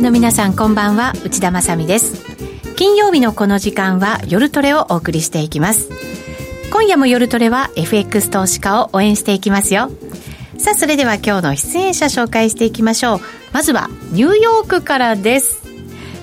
ーの皆さんこんばんは。内田まさです。金曜日のこの時間は夜トレをお送りしていきます。今夜も夜トレは FX 投資家を応援していきますよ。さあそれでは今日の出演者紹介していきましょう。まずはニューヨークからです。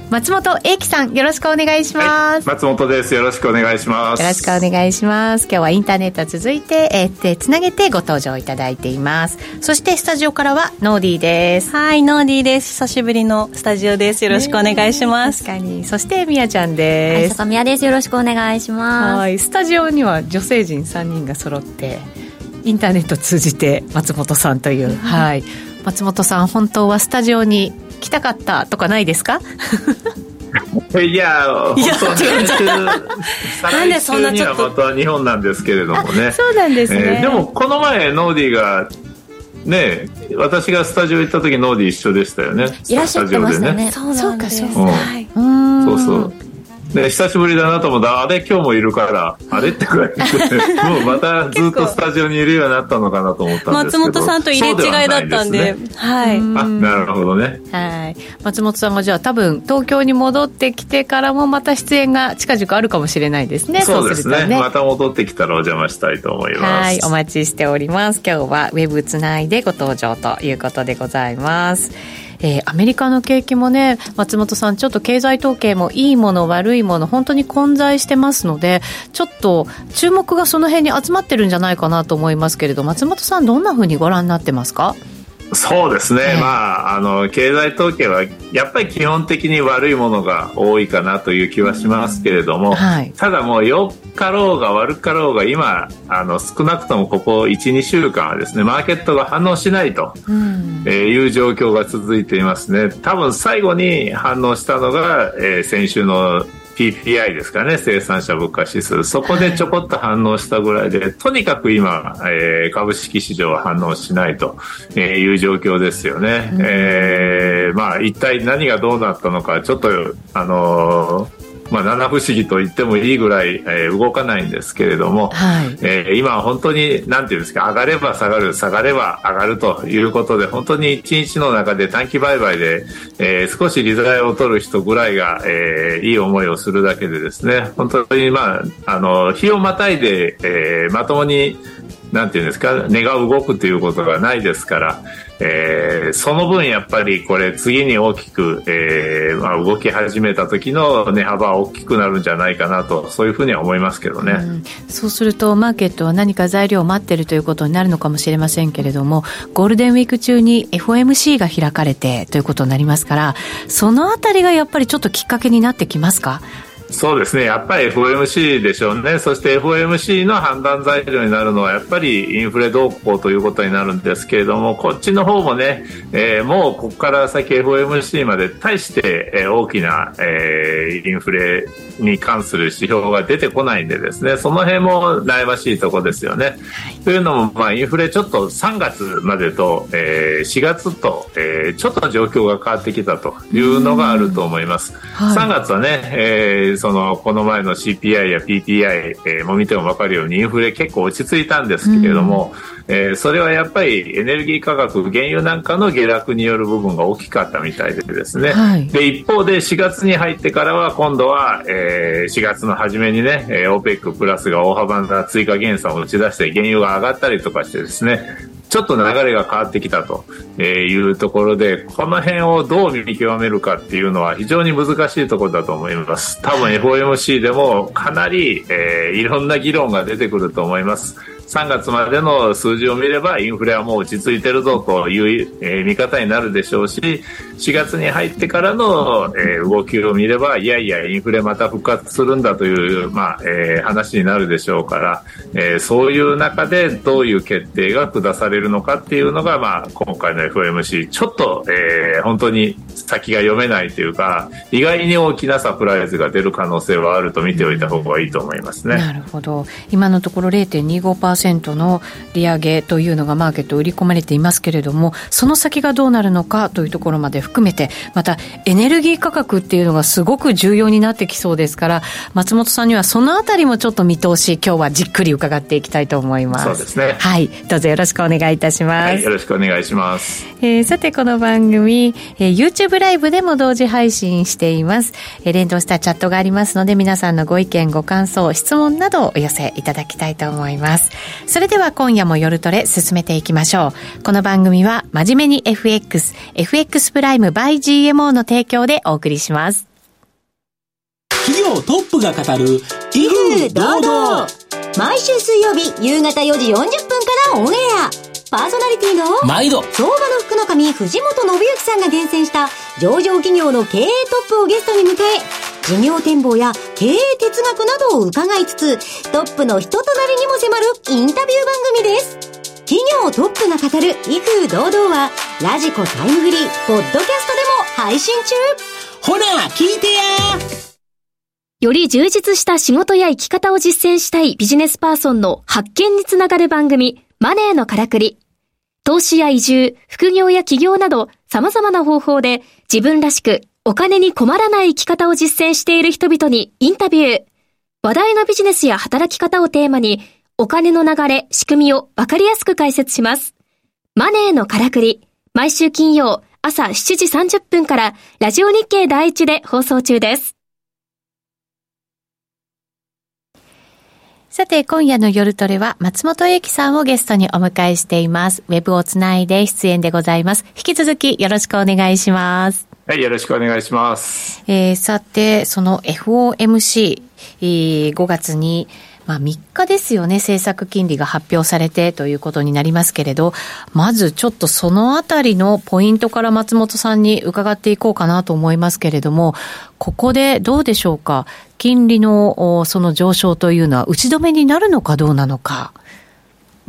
松本英樹さんよろしくお願いします、はい、松本です。よろしくお願いします。よろしくお願いします。今日はインターネット続いて、えー、つなげてご登場いただいています。そしてスタジオからはノーディーです。はいノーディーです。久しぶりのスタジオです。よろしくお願いします、確かに。そしてみやちゃんです。はい坂宮です。よろしくお願いします。はいスタジオには女性陣3人が揃ってインターネット通じて松本さんという、はい。松本さん本当はスタジオに来たかったとかないですか？いや、本当に再来週にはまた日本なんですけれどもね。そうなんですね、えー、でも、この前、ノーディーが、ね、私がスタジオ行った時ノーディー一緒でしたよね。いらっしゃってましたね。そうなんです。そうそうそう。で久しぶりだなと思った。らあれ今日もいるから。あれ？ってくらい。もうまたずっとスタジオにいるようになったのかなと思ったんですけど。松本さんと入れ違いだったんで、ね、はい。あなるほどね。はい。松本さんがじゃあ多分東京に戻ってきてからもまた出演が近々あるかもしれないですね。そうですね、ね、また戻ってきたらお邪魔したいと思います。はい。お待ちしております。今日はウェブつないでご登場ということでございますえー、アメリカの景気もね、松本さん、ちょっと経済統計もいいもの、悪いもの、本当に混在してますので、ちょっと注目がその辺に集まってるんじゃないかなと思いますけれど、松本さん、どんなふうにご覧になってますか？そうですね、まあ、あの経済統計はやっぱり基本的に悪いものが多いかなという気はしますけれども、はい、ただもう良かろうが悪かろうが今あの少なくともここ12週間はですねマーケットが反応しないと、えいう状況が続いていますね。多分最後に反応したのが、えー、先週の PPI ですかね、生産者物価指数。そこでちょこっと反応したぐらいで、とにかく今、えー、株式市場は反応しないという状況ですよね。うん、えー、まあ、一体何がどうなったのか、ちょっと、あのーまあ、七不思議と言ってもいいぐらい、えー、動かないんですけれども、はい、えー、今本当になんていうんですか上がれば下がる下がれば上がるということで本当に一日の中で短期売買で、えー、少し利材を取る人ぐらいが、えー、いい思いをするだけでですね本当にまああの日をまたいで、えー、まともになんていうんですか値が動くということがないですから、えー、その分やっぱりこれ次に大きく、えーまあ、動き始めた時の値幅は大きくなるんじゃないかなとそういうふうには思いますけどね、うん、そうするとマーケットは何か材料を待っているということになるのかもしれませんけれどもゴールデンウィーク中に FOMC が開かれてということになりますからそのあたりがやっぱりちょっときっかけになってきますか？そうですね、やっぱり FOMC でしょうね、そして FOMC の判断材料になるのは、やっぱりインフレ動向ということになるんですけれども、こっちの方もね、えー、もうここから先 FOMC まで対して、えー、大きな、えー、インフレに関する指標が出てこないんでですね、その辺も悩ましいところですよね。というのも、まあ、インフレちょっと3月までと、えー、4月と、えー、ちょっと状況が変わってきたというのがあると思います。はい、3月はね、えーそのこの前の CPI や PPI、えー、も見ても分かるようにインフレ結構落ち着いたんですけれども、うん、えー、それはやっぱりエネルギー価格原油なんかの下落による部分が大きかったみたいでですね、はい、で一方で4月に入ってからは今度は、えー、4月の初めにね、えー、OPEC プラスが大幅な追加減産を打ち出して原油が上がったりとかしてですねちょっと流れが変わってきたというところで、この辺をどう見極めるかっていうのは非常に難しいところだと思います。多分 FOMC でもかなり、えー、いろんな議論が出てくると思います。3月までの数字を見ればインフレはもう落ち着いてるぞという、えー、見方になるでしょうし4月に入ってからの、えー、動きを見ればいやいやインフレまた復活するんだという、まあえー、話になるでしょうから、えー、そういう中でどういう決定が下されるのかっていうのが、まあ、今回の FOMC ちょっと、えー、本当に先が読めないというか意外に大きなサプライズが出る可能性はあると見ておいた方がいいと思いますね。なるほど今のところ0.25% 0.25%の利上げというのがマーケット売り込まれていますけれども、その先がどうなるのかというところまで含めて、またエネルギー価格っていうのがすごく重要になってきそうですから、松本さんにはそのあたりもちょっと見通し、今日はじっくり伺っていきたいと思います。そうですね。はい。どうぞよろしくお願いいたします。はい、よろしくお願いします。えー、さて、この番組、えー、YouTube ライブでも同時配信しています。えー、連動したチャットがありますので、皆さんのご意見、ご感想、質問などをお寄せいただきたいと思います。それでは今夜も夜トレ進めていきましょう。この番組は真面目に FX、FX プライム by GMO の提供でお送りします。企業トップが語る威風堂々毎週水曜日夕方4時40分からオンエアパーソナリティの毎度相場の福の神藤本信之さんが厳選した上場企業の経営トップをゲストに迎え事業展望や経営哲学などを伺いつつトップの人となりにも迫るインタビュー番組です。企業トップが語る威風堂々はラジコタイムフリーポッドキャストでも配信中。ほら聞いてや。より充実した仕事や生き方を実践したいビジネスパーソンの発見につながる番組マネーのからくり。投資や移住、副業や起業など様々な方法で自分らしくお金に困らない生き方を実践している人々にインタビュー。話題のビジネスや働き方をテーマにお金の流れ、仕組みをわかりやすく解説します。マネーのからくり。毎週金曜朝7時30分からラジオ日経第一で放送中です。さて、今夜の夜トレは松本英樹さんをゲストにお迎えしています。ウェブをつないで出演でございます。引き続きよろしくお願いします。はい、よろしくお願いします。えー、さて、その FOMC、えー、5月にまあ、3日ですよね、政策金利が発表されてということになりますけれど、まずちょっとそのあたりのポイントから松本さんに伺っていこうかなと思いますけれども、ここでどうでしょうか、金利のその上昇というのは打ち止めになるのかどうなのか。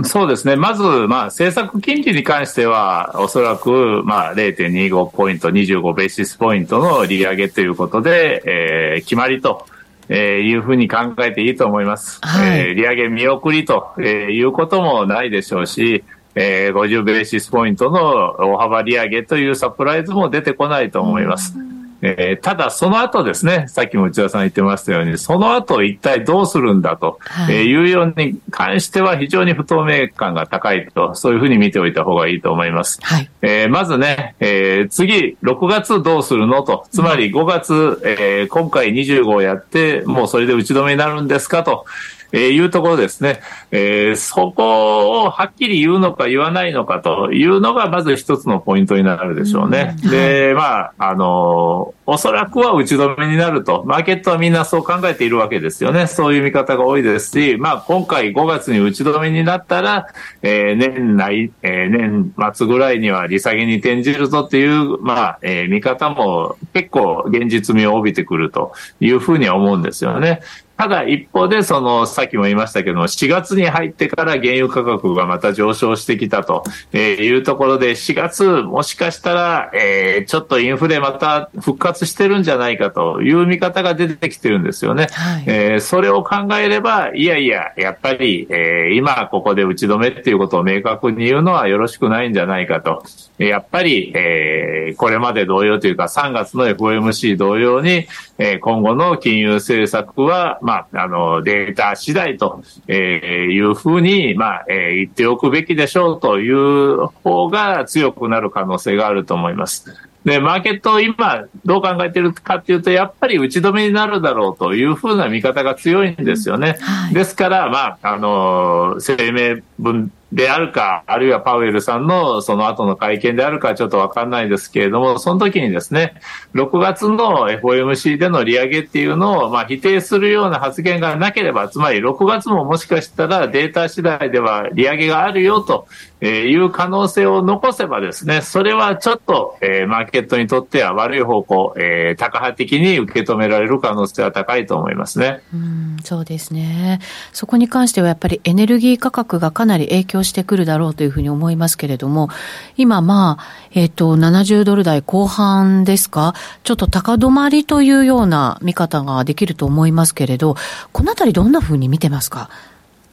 そうですね。まず、まあ、政策金利に関しては、おそらく、まあ、0.25ポイント、25ベーシスポイントの利上げということで、えー、決まりとえー、いうふうに考えていいと思います。はい、えー、利上げ見送りと、えー、いうこともないでしょうし、えー、50ベーシスポイントの大幅利上げというサプライズも出てこないと思います。うんえー、ただ、その後ですね、さっきも内田さん言ってましたように、その後一体どうするんだと、はい、えー、いうように関しては非常に不透明感が高いと、そういうふうに見ておいた方がいいと思います。はい、えー、まずね、えー、次、6月どうするのと、つまり5月、えー、今回25をやって、もうそれで打ち止めになるんですかと。えー、いうところですね、えー、そこをはっきり言うのか言わないのかというのが、まず一つのポイントになるでしょうね。うん、で、まあ、あのおそらくは打ち止めになると、マーケットはみんなそう考えているわけですよね。そういう見方が多いですし、まあ、今回5月に打ち止めになったら、えー、年内、えー、年末ぐらいには利下げに転じるぞっていう、まあ、えー、見方も結構現実味を帯びてくるというふうには思うんですよね。ただ一方で、その、さっきも言いましたけども、4月に入ってから原油価格がまた上昇してきたというところで、4月、もしかしたら、えー、ちょっとインフレまた復活してるんじゃないかという見方が出てきてるんですよね。はい、えー、それを考えれば、いやいや、やっぱり、えー、今ここで打ち止めっていうことを明確に言うのはよろしくないんじゃないかと。やっぱり、えー、これまで同様というか、3月の FOMC 同様に、えー、今後の金融政策は、まあ、あの、データ次第と、えー、いうふうに、まあ、えー、言っておくべきでしょうという方が強くなる可能性があると思います。で、マーケットを今どう考えてるかっていうと、やっぱり打ち止めになるだろうというふうな見方が強いんですよね。はい、ですから、まあ、あの、声明文であるか、あるいはパウエルさんのその後の会見であるかちょっとわかんないですけれども、その時にですね、6月の FOMC での利上げっていうのをまあ否定するような発言がなければ、つまり6月ももしかしたらデータ次第では利上げがあるよという可能性を残せばですね、それはちょっと、えマーケットにとっては悪い方向、えー、高波的に受け止められる可能性は高いと思いますね。うんそうですね。そこに関してはやっぱりエネルギー価格がかなり影響してくるだろうというふうに思いますけれども、今まあ、えっ、ー、と、70ドル台後半ですか、ちょっと高止まりというような見方ができると思いますけれど、このあたりどんなふうに見てますか？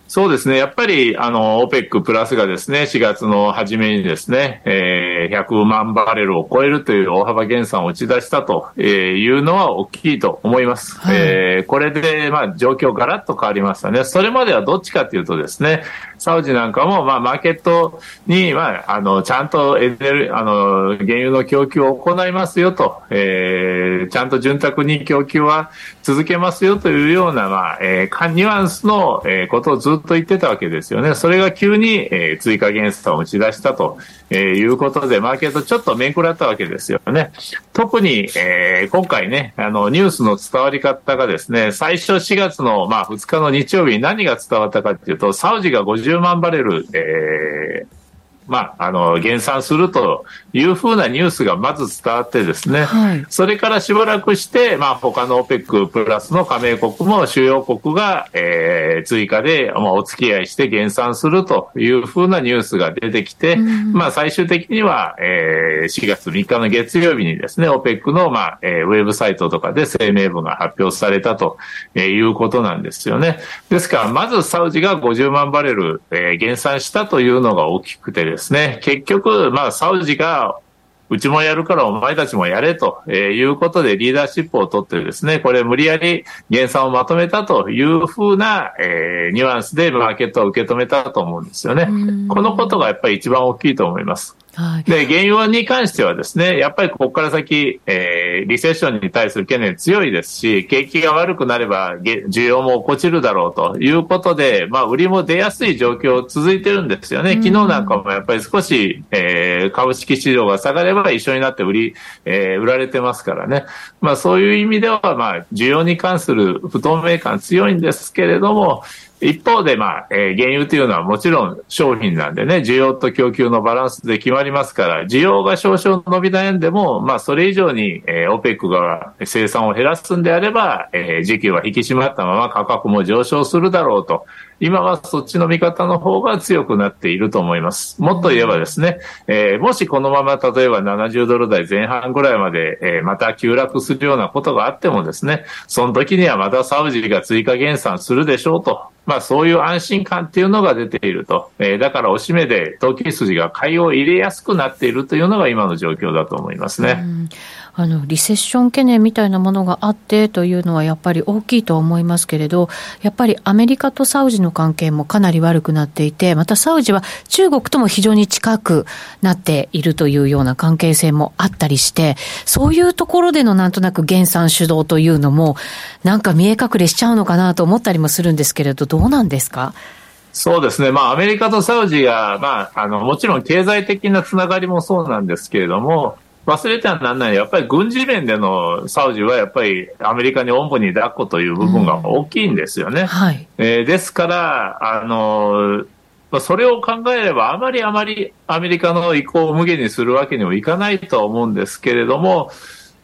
そうですね。やっぱり、あの、OPEC プラスがですね、4月の初めにですね、えー、100万バレルを超えるという大幅減産を打ち出したというのは大きいと思います。はい、えー、これで、まあ、状況ガラッと変わりましたね。それまではどっちかというとですね、サウジなんかも、まあ、マーケットに、まあ、あの、ちゃんとエネル、あの、原油の供給を行いますよと、えー、ちゃんと潤沢に供給は続けますよというような、まあ、えー、ニュアンスの、えー、ことをずっと言ってたわけですよね。それが急に、えー、追加減産を打ち出したと、えー、いうことで、マーケットちょっと面食らったわけですよね。特に、えー、今回ね、あの、ニュースの伝わり方がですね、最初4月の、まあ、2日の日曜日に何が伝わったかというと、サウジが50 10万バレル、えー、まあ、あの、減産するというふうなニュースがまず伝わってですね、はい、それからしばらくして、まあ、他の OPEC プラスの加盟国も主要国が、えー、追加で、まあ、お付き合いして減産するというふうなニュースが出てきて、うん、まあ、最終的には、えー、4月3日の月曜日にですね、OPEC の、まあ、えー、ウェブサイトとかで声明文が発表されたということなんですよね。ですから、まずサウジが50万バレル、えー、減産したというのが大きくてですね、結局、まあ、サウジがうちもやるからお前たちもやれということでリーダーシップを取ってですね、これ無理やり減産をまとめたというふうな、えー、ニュアンスでマーケットを受け止めたと思うんですよね。このことがやっぱり一番大きいと思います。はい、で、原油に関してはですね、やっぱりここから先、えー、リセッションに対する懸念強いですし、景気が悪くなれば需要も落ちるだろうということで、まあ、売りも出やすい状況続いてるんですよね。昨日なんかもやっぱり少し、えー、株式市場が下がれば一緒になって売り、えー、売られてますからね。まあ、そういう意味では、まあ、需要に関する不透明感強いんですけれども、一方で、まあ、えー、原油というのはもちろん商品なんでね、需要と供給のバランスで決まりますから、需要が少々伸び悩んでも、まあ、それ以上に、えー、OPEC が生産を減らすんであれば、えー、時給は引き締まったまま価格も上昇するだろうと。今はそっちの見方の方が強くなっていると思います。もっと言えばですね、えー、もしこのまま例えば70ドル台前半ぐらいまで、えー、また急落するようなことがあってもですね、その時にはまたサウジが追加減産するでしょうと。まあそういう安心感っていうのが出ていると。えー、だからおしめで投機筋が買いを入れやすくなっているというのが今の状況だと思いますね。あのリセッション懸念みたいなものがあってというのはやっぱり大きいと思いますけれど、やっぱりアメリカとサウジの関係もかなり悪くなっていて、またサウジは中国とも非常に近くなっているというような関係性もあったりして、そういうところでのなんとなく減産主導というのも、なんか見え隠れしちゃうのかなと思ったりもするんですけれど、どうなんですか？そうですね。まあ、アメリカとサウジが、まあ、あの、もちろん経済的なつながりもそうなんですけれども、忘れてはなんない、やっぱり軍事面でのサウジはやっぱりアメリカにおんぶに抱っこという部分が大きいんですよね。うん。はい、えー、ですから、あのそれを考えれば、あまりあまりアメリカの意向を無限にするわけにもいかないとは思うんですけれども、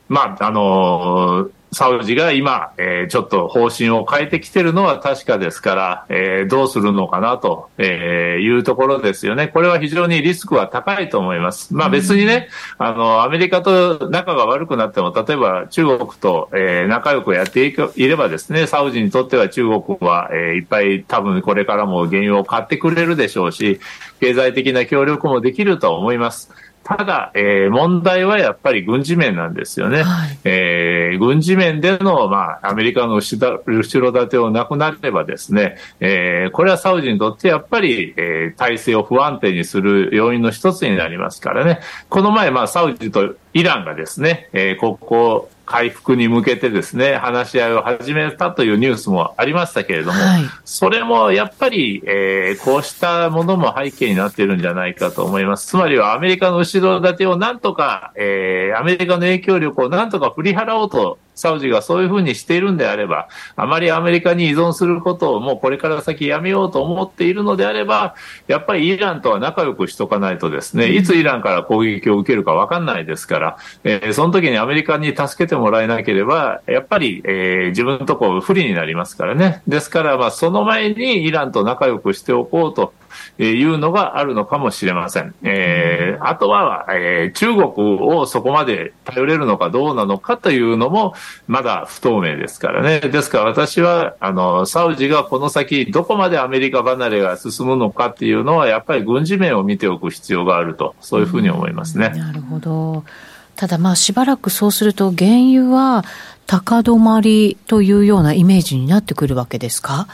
まあ、あのサウジが今、えー、ちょっと方針を変えてきてるのは確かですから、えー、どうするのかなと、えー、いうところですよね。これは非常にリスクは高いと思います。まあ別にね、あの、アメリカと仲が悪くなっても、例えば中国と、えー、仲良くやっていればですね、サウジにとっては中国は、えー、いっぱい多分これからも原油を買ってくれるでしょうし、経済的な協力もできると思います。ただ、えー、問題はやっぱり軍事面なんですよね。はい、えー、軍事面での、まあ、アメリカの後ろ盾をなくなればですね、えー、これはサウジにとってやっぱり、えー、体制を不安定にする要因の一つになりますからね。この前、まあ、サウジとイランがですね、えー、ここ、回復に向けてですね、話し合いを始めたというニュースもありましたけれども、はい、それもやっぱり、えー、こうしたものも背景になっているんじゃないかと思います。つまりはアメリカの後ろ盾をなんとか、えー、アメリカの影響力をなんとか振り払おうとサウジがそういうふうにしているんであれば、あまりアメリカに依存することをもうこれから先やめようと思っているのであれば、やっぱりイランとは仲良くしとかないとですね、いつイランから攻撃を受けるか分かんないですから、えー、その時にアメリカに助けてもらえなければ、やっぱり、えー、自分のところ不利になりますからね。ですから、まあ、その前にイランと仲良くしておこうと。いうのがあるのかもしれません。えー、あとは、えー、中国をそこまで頼れるのかどうなのかというのも、まだ不透明ですからね。ですから私は、あの、サウジがこの先、どこまでアメリカ離れが進むのかっていうのは、やっぱり軍事面を見ておく必要があると、そういうふうに思いますね。なるほど。ただまあしばらくそうすると原油は高止まりというようなイメージになってくるわけですか？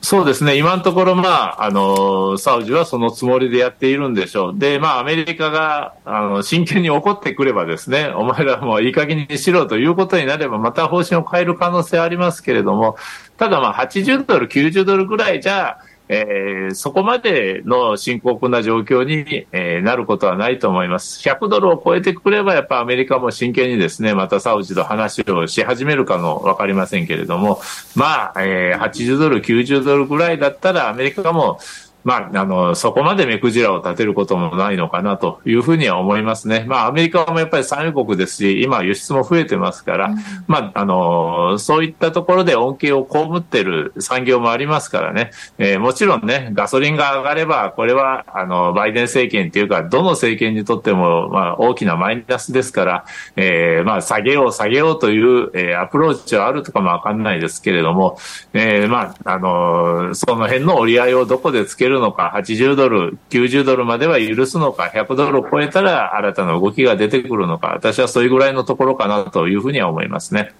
そうですね、今のところ、まああの、サウジはそのつもりでやっているんでしょう、でまあ、アメリカがあの真剣に怒ってくれば、ですねお前らもいい加減にしろということになれば、また方針を変える可能性はありますけれども、ただ、まあ80ドル、90ドルぐらいじゃ、えー、そこまでの深刻な状況に、えー、なることはないと思います。100ドルを超えてくれば、やっぱアメリカも真剣にですね、またサウジと話をし始めるかもわかりませんけれども、まあ、えー、80ドル、90ドルぐらいだったら、アメリカも、まあ、あの、そこまで目くじらを立てることもないのかなというふうには思いますね。まあ、アメリカもやっぱり産油国ですし、今輸出も増えてますから、うん、まあ、あの、そういったところで恩恵を被ってる産業もありますからね、えー、もちろんね、ガソリンが上がれば、これは、あの、バイデン政権っていうか、どの政権にとっても、まあ、大きなマイナスですから、えー、まあ、下げよう、下げようという、えー、アプローチはあるとかもわかんないですけれども、えー、まあ、あの、その辺の折り合いをどこでつけるのか、80ドル、90ドルまでは許すのか、100ドルを超えたら新たな動きが出てくるのか、私はそれぐらいのところかなというふうには思いますね。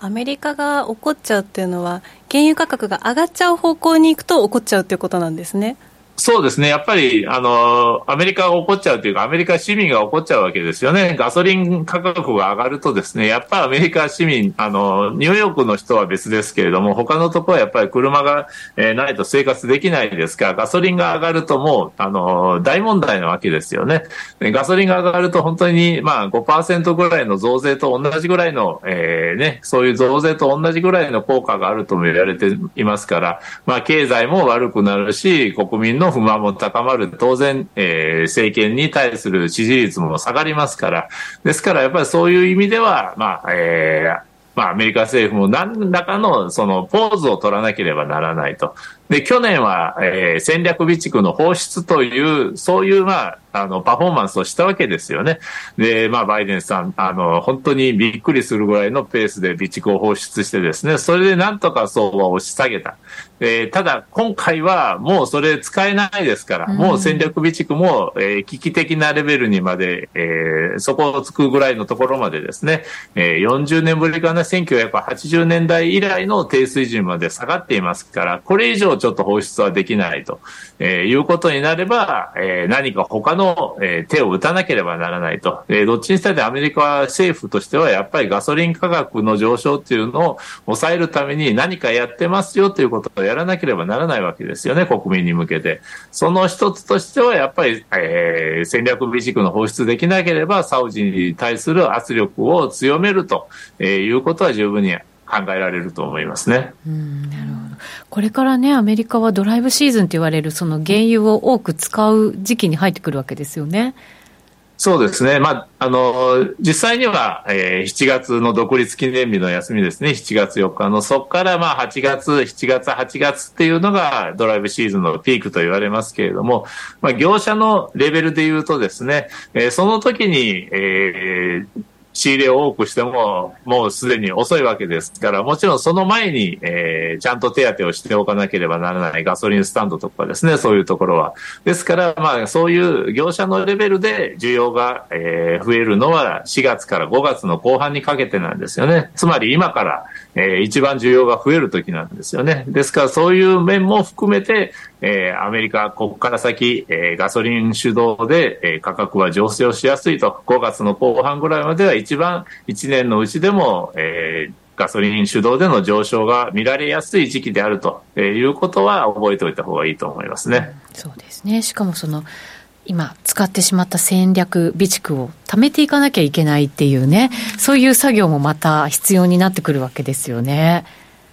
アメリカが起こっちゃうっていうのは、原油価格が上がっちゃう方向に行くと起こっちゃうということなんですね。そうですね。やっぱり、あの、アメリカが起こっちゃうというか、アメリカ市民が起こっちゃうわけですよね。ガソリン価格が上がるとですね、やっぱりアメリカ市民、あの、ニューヨークの人は別ですけれども、他のところはやっぱり車が、え、ないと生活できないですから、ガソリンが上がるともう、あの、大問題なわけですよね。ガソリンが上がると本当に、まあ5%ぐらいの増税と同じぐらいの、えー、ね、そういう増税と同じぐらいの効果があるとも言われていますから、まあ経済も悪くなるし、国民のの不満も高まる、当然、えー、政権に対する支持率も下がりますから、ですからやっぱりそういう意味では、まあ、えー、まあ、アメリカ政府も何らかのそのポーズを取らなければならないと。で、去年は、えー、戦略備蓄の放出という、そういう、まあ、あの、パフォーマンスをしたわけですよね。で、まあ、バイデンさん、あの、本当にびっくりするぐらいのペースで備蓄を放出してですね、それでなんとか相場を押し下げた。えー、ただ、今回はもうそれ使えないですから、もう戦略備蓄も、えー、危機的なレベルにまで、えー、そこをつくぐらいのところまでですね、えー、40年ぶりかな、1980年代以来の低水準まで下がっていますから、これ以上ちょっと放出はできないと、えー、いうことになれば、えー、何か他のの、えー、手を打たなければならないと。えー、どっちにしたってアメリカ政府としてはやっぱりガソリン価格の上昇っていうのを抑えるために何かやってますよということをやらなければならないわけですよね、国民に向けて。その一つとしてはやっぱり、えー、戦略備蓄の放出できなければサウジに対する圧力を強めると、えー、いうことは十分に考えられると思いますね。うんなるほどこれからね、アメリカはドライブシーズンと言われる、その原油を多く使う時期に入ってくるわけですよね。そうですね、まあ、あの実際には、えー、7月の独立記念日の休みですね、7月4日の、そこからまあ8月、7月、8月っていうのがドライブシーズンのピークと言われますけれども、まあ、業者のレベルで言うとですね、えー、その時に、えー、仕入れを多くしても、もうすでに遅いわけですから、もちろんその前に、えー、ちゃんと手当てをしておかなければならないガソリンスタンドとかですね、そういうところは。ですから、まあ、そういう業者のレベルで需要が、えー、増えるのは4月から5月の後半にかけてなんですよね。つまり今から、えー、一番需要が増える時なんですよね。ですからそういう面も含めて、えー、アメリカ、ここから先、えー、ガソリン主導で、えー、価格は上昇しやすいと、5月の後半ぐらいまでは一番1年のうちでも、えー、ガソリン主導での上昇が見られやすい時期であるということは覚えておいた方がいいと思いますね。そうですね。しかもその今使ってしまった戦略備蓄を貯めていかなきゃいけないっていうね、そういう作業もまた必要になってくるわけですよね。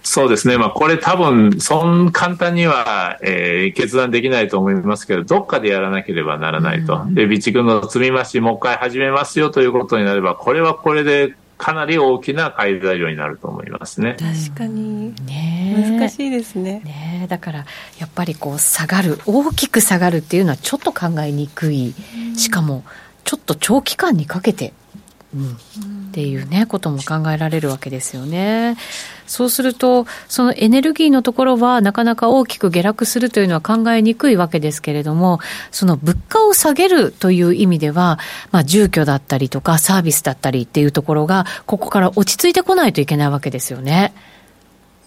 そうですね、まあ、これ多分、そん簡単には、えー、決断できないと思いますけど、どっかでやらなければならないと。で、備蓄の積み増し、もう一回始めますよということになれば、これはこれでかなり大きな買い材料になると思いますね。確かに、ね。難しいですね。ね。だからやっぱりこう下がる大きく下がるっていうのはちょっと考えにくい。しかもちょっと長期間にかけて、うん、っていうねことも考えられるわけですよね。そうするとそのエネルギーのところはなかなか大きく下落するというのは考えにくいわけですけれどもその物価を下げるという意味では、まあ、住居だったりとかサービスだったりっていうところがここから落ち着いてこないといけないわけですよね。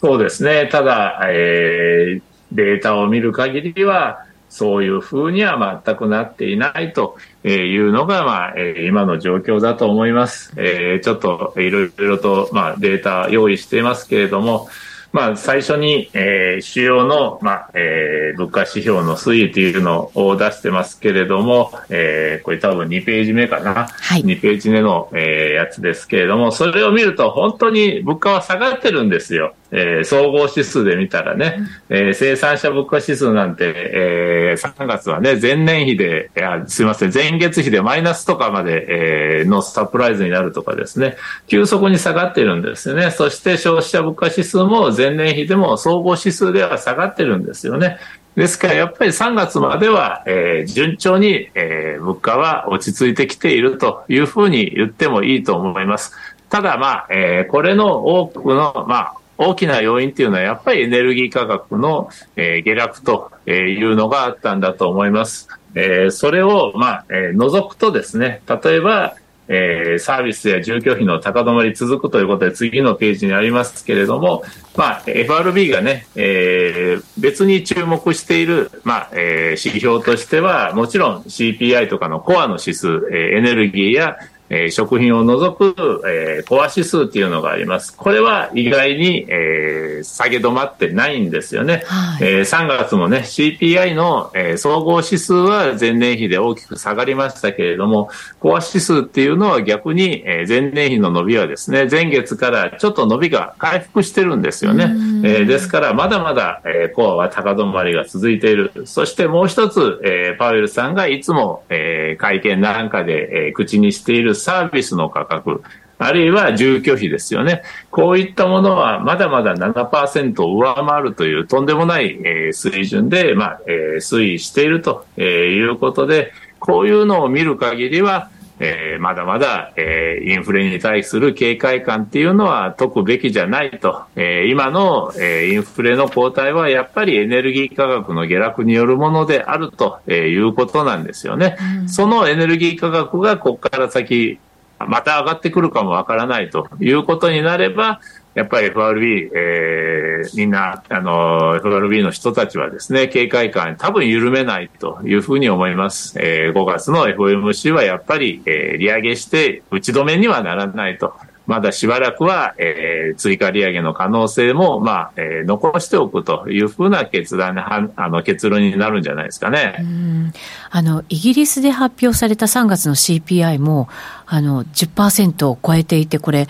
そうですね。ただ、えー、データを見る限りは、そういうふうには全くなっていないというのが、まあ、今の状況だと思います。えー、ちょっといろいろと、まあ、データ用意していますけれども、まあ、最初に、えー、主要の、まあ、えー、物価指標の推移というのを出してますけれども、えー、これ多分2ページ目かな。はい2ページ目の、えー、やつですけれども、それを見ると本当に物価は下がってるんですよ。えー、総合指数で見たらね、えー、生産者物価指数なんて、えー、3月はね、前年比で、いやすいません、前月比でマイナスとかまで、えー、のサプライズになるとかですね、急速に下がってるんですよね。そして消費者物価指数も前年比でも総合指数では下がってるんですよね。ですから、やっぱり3月までは、えー、順調に、えー、物価は落ち着いてきているというふうに言ってもいいと思います。ただ、まあ、えー、これの多くの、まあ、大きな要因っていうのはやっぱりエネルギー価格の、えー、下落というのがあったんだと思います。えー、それを、まあ、えー、除くとですね、例えば、えー、サービスや住居費の高止まり続くということで次のページにありますけれども、まあ、FRB がね、えー、別に注目している、まあ、えー、指標としては、もちろん CPI とかのコアの指数、えー、エネルギーやえー、食品を除く、えー、コア指数っていうのがあります。これは意外に、えー、下げ止まってないんですよね。はいえー、3月もね、CPI の、えー、総合指数は前年比で大きく下がりましたけれども、コア指数っていうのは逆に、えー、前年比の伸びはですね、前月からちょっと伸びが回復してるんですよね。えー、ですから、まだまだ、えー、コアは高止まりが続いている。そしてもう一つ、えー、パウエルさんがいつも、えー、会見なんかで、えー、口にしているサービスの価格、あるいは住居費ですよね。こういったものはまだまだ7%を上回るというとんでもない、えー、水準で、まあえー、推移していると、えー、いうことで、こういうのを見る限りは、えー、まだまだ、えー、インフレに対する警戒感っていうのは解くべきじゃないと、えー、今の、えー、インフレの後退はやっぱりエネルギー価格の下落によるものであると、えー、いうことなんですよね。そのエネルギー価格がここから先、また上がってくるかもわからないということになれば、やっぱり FRB、えー、みんな、あの、FRB の人たちはですね、警戒感多分緩めないというふうに思います。えー、5月の FOMC はやっぱり、えー、利上げして打ち止めにはならないと。まだしばらくは、えー、追加利上げの可能性も、まあ、えー、残しておくというふうな決断は、あの、結論になるんじゃないですかね。うんあの、イギリスで発表された3月の CPI も、あの、10%を超えていて、これ、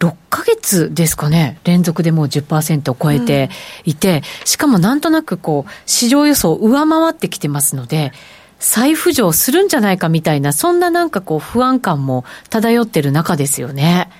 6ヶ月ですかね、連続でもう10%を超えていて、うん、しかもなんとなくこう、市場予想を上回ってきてますので、再浮上するんじゃないかみたいな、そんななんかこう、不安感も漂ってる中ですよね。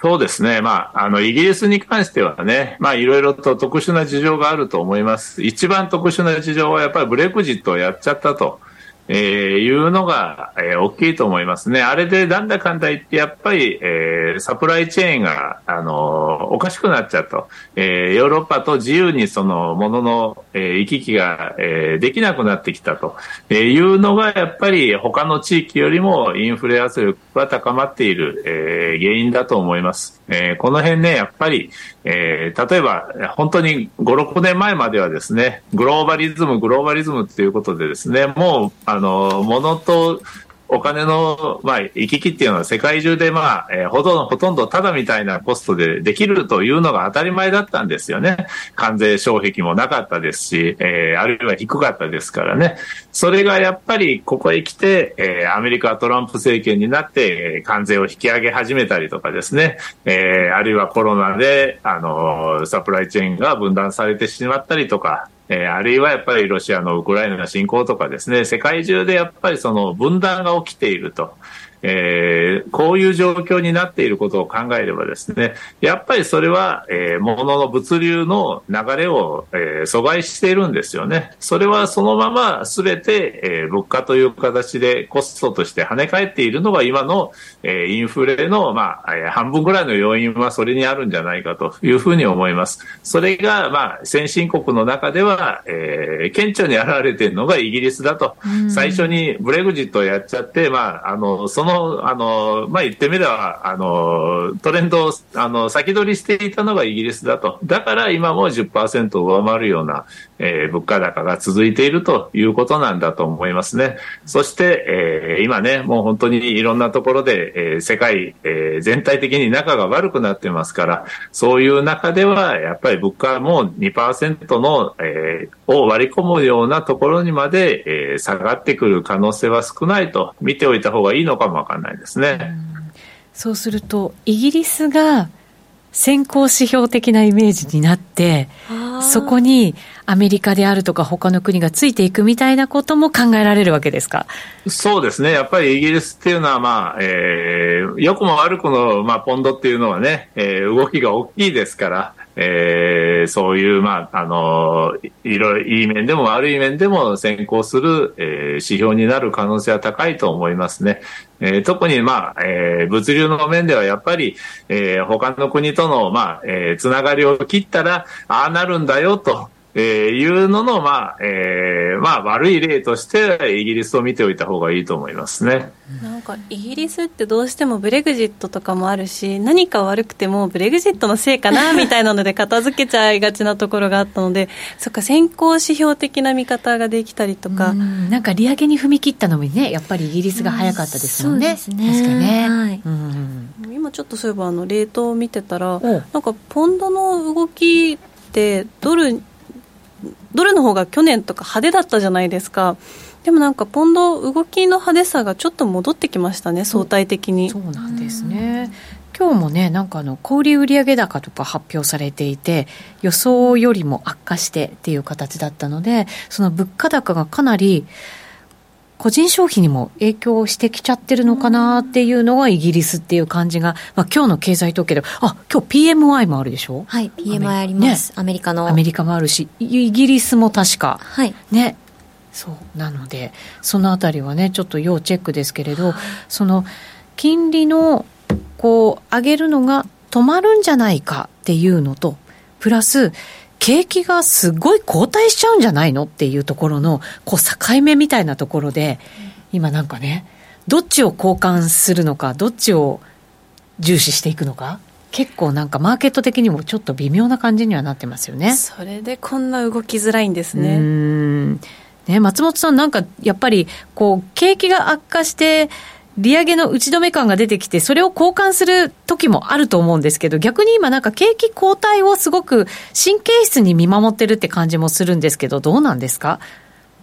そうですね。まあ、あの、イギリスに関してはね、まあ、いろいろと特殊な事情があると思います。一番特殊な事情はやっぱりブレグジットをやっちゃったと。えー、いうのが、えー、大きいと思いますね。あれでなんだかんだ言って、やっぱり、えー、サプライチェーンが、あのー、おかしくなっちゃうと。えー、ヨーロッパと自由にそのものの、えー、行き来が、えー、できなくなってきたと、えー、いうのが、やっぱり他の地域よりもインフレ圧力が高まっている、えー、原因だと思います。えー、この辺ね、やっぱり、えー、例えば、本当に5、6年前まではですね、グローバリズム、グローバリズムっていうことでですね、もう、あの、物とお金の、まあ、行き来っていうのは世界中で、まあ、えー、ほとんど、ほとんどただみたいなコストでできるというのが当たり前だったんですよね。関税障壁もなかったですし、えー、あるいは低かったですからね。それがやっぱりここへ来て、えー、アメリカトランプ政権になってえ、関税を引き上げ始めたりとかですね、えー、あるいはコロナで、あの、サプライチェーンが分断されてしまったりとか、えー、あるいはやっぱりロシアのウクライナ侵攻とかですね、世界中でやっぱりその分断が起きていると。えー、こういう状況になっていることを考えればですね、やっぱりそれは、えー、物の物流の流れを、えー、阻害しているんですよね。それはそのまま全て、えー、物価という形でコストとして跳ね返っているのが今の、えー、インフレの、まあ、えー、半分ぐらいの要因はそれにあるんじゃないかというふうに思います。それが、まあ、先進国の中では、えー、顕著に現れているのがイギリスだと。最初にブレグジットをやっちゃって、まあ、あの、その、あの、まあ、言ってみれば、あの、トレンドを、あの、先取りしていたのがイギリスだと。だから今も10%を上回るような、えー、物価高が続いているということなんだと思いますね。そして、えー、今ね、もう本当にいろんなところで、えー、世界、えー、全体的に仲が悪くなってますから、そういう中では、やっぱり物価も2%の、えー、を割り込むようなところにまで、えー、下がってくる可能性は少ないと見ておいた方がいいのかもわかんないですね。そうすると、イギリスが先行指標的なイメージになって、そこにアメリカであるとか他の国がついていくみたいなことも考えられるわけですか？そうですね。やっぱりイギリスっていうのは、まあ、えー、良くも悪くの、まあ、ポンドっていうのはね、えー、動きが大きいですから、えー、そういう、まあ、あの、いろい、いい面でも悪い面でも先行する、えー、指標になる可能性は高いと思いますね。えー、特に、まあ、えー、物流の面ではやっぱり、えー、他の国との、まあ、えー、つながりを切ったら、ああなるんだよと、えー、いうのの、まあ、えー、まあ、悪い例として、イギリスを見ておいた方がいいと思いますね。なんか、イギリスってどうしてもブレグジットとかもあるし、何か悪くてもブレグジットのせいかな、みたいなので片付けちゃいがちなところがあったので、そっか、先行指標的な見方ができたりとか。んなんか、利上げに踏み切ったのもね、やっぱりイギリスが早かったですもんね。そうですね。確かね。はい、今ちょっとそういえば、あの、レートを見てたら、なんか、ポンドの動きって、ドルドルの方が去年とか派手だったじゃないですか。でもなんかポンド動きの派手さがちょっと戻ってきましたね相対的に。そうなんですね。今日もねなんかあの小売売上高とか発表されていて予想よりも悪化してっていう形だったのでその物価高がかなり個人消費にも影響してきちゃってるのかなっていうのがイギリスっていう感じが、まあ今日の経済統計で、あ、今日 PMI もあるでしょ？はい、PMI あります、ね、アメリカの。アメリカもあるし、イギリスも確か。はい。ね。そうなので、そのあたりはね、ちょっと要チェックですけれど、その金利のこう上げるのが止まるんじゃないかっていうのと、プラス、景気がすごい後退しちゃうんじゃないのっていうところの、こう境目みたいなところで、今なんかね、どっちを交換するのか、どっちを重視していくのか、結構なんかマーケット的にもちょっと微妙な感じにはなってますよね。それでこんな動きづらいんですね。うんね、松本さんなんかやっぱりこう景気が悪化して利上げの打ち止め感が出てきて、それを交換する時もあると思うんですけど、逆に今なんか景気後退をすごく神経質に見守ってるって感じもするんですけど、どうなんですか？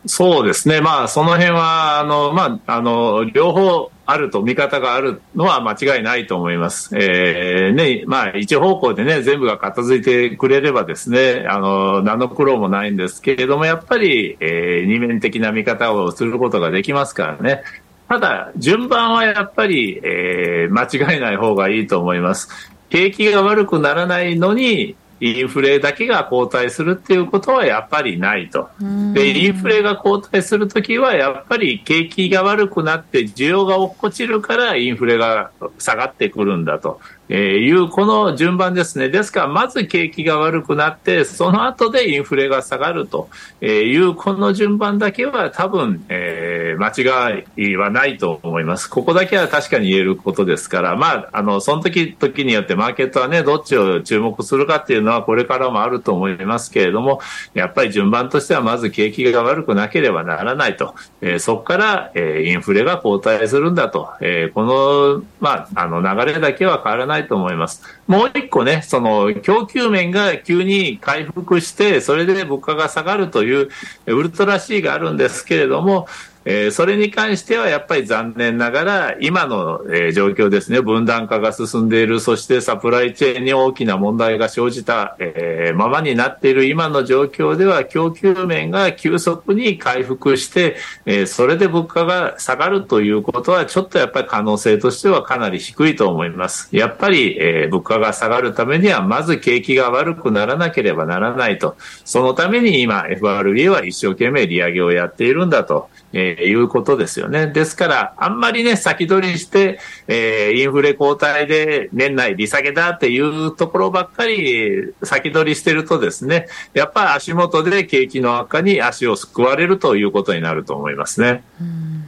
そうですね。まあ、その辺は、あの、まあ、あの、両方あると、見方があるのは間違いないと思います。えー、ね、まあ、一方向でね、全部が片付いてくれればですね、あの、何の苦労もないんですけれども、やっぱり、えー、二面的な見方をすることができますからね。ただ、順番はやっぱり、えー、間違いない方がいいと思います。景気が悪くならないのに、インフレだけが後退するっていうことはやっぱりないと。で、インフレが後退するときはやっぱり景気が悪くなって需要が落っこちるからインフレが下がってくるんだと。えー、いうこの順番ですね。ですから、まず景気が悪くなって、その後でインフレが下がるというこの順番だけは多分、えー、間違いはないと思います。ここだけは確かに言えることですから、まあ、あの、その時、時によってマーケットはね、どっちを注目するかっていうのはこれからもあると思いますけれども、やっぱり順番としてはまず景気が悪くなければならないと。えー、そこから、えー、インフレが後退するんだと。えー、この、まあ、あの流れだけは変わらないないと思います。もう一個ね、その供給面が急に回復して、それで物価が下がるというウルトラ C があるんですけれども、えー、それに関してはやっぱり残念ながら、今の、えー、状況ですね、分断化が進んでいる、そしてサプライチェーンに大きな問題が生じた、えー、ままになっている今の状況では、供給面が急速に回復して、え、それで物価が下がるということは、ちょっとやっぱり可能性としてはかなり低いと思います。やっぱり、え、物価が下がるためには、まず景気が悪くならなければならないと。そのために今、FRB は一生懸命利上げをやっているんだと。えー、いうことですよね。ですから、あんまりね、先取りして、えー、インフレ後退で年内利下げだっていうところばっかり先取りしてるとですね、やっぱり足元で景気の悪化に足をすくわれるということになると思いますね。うん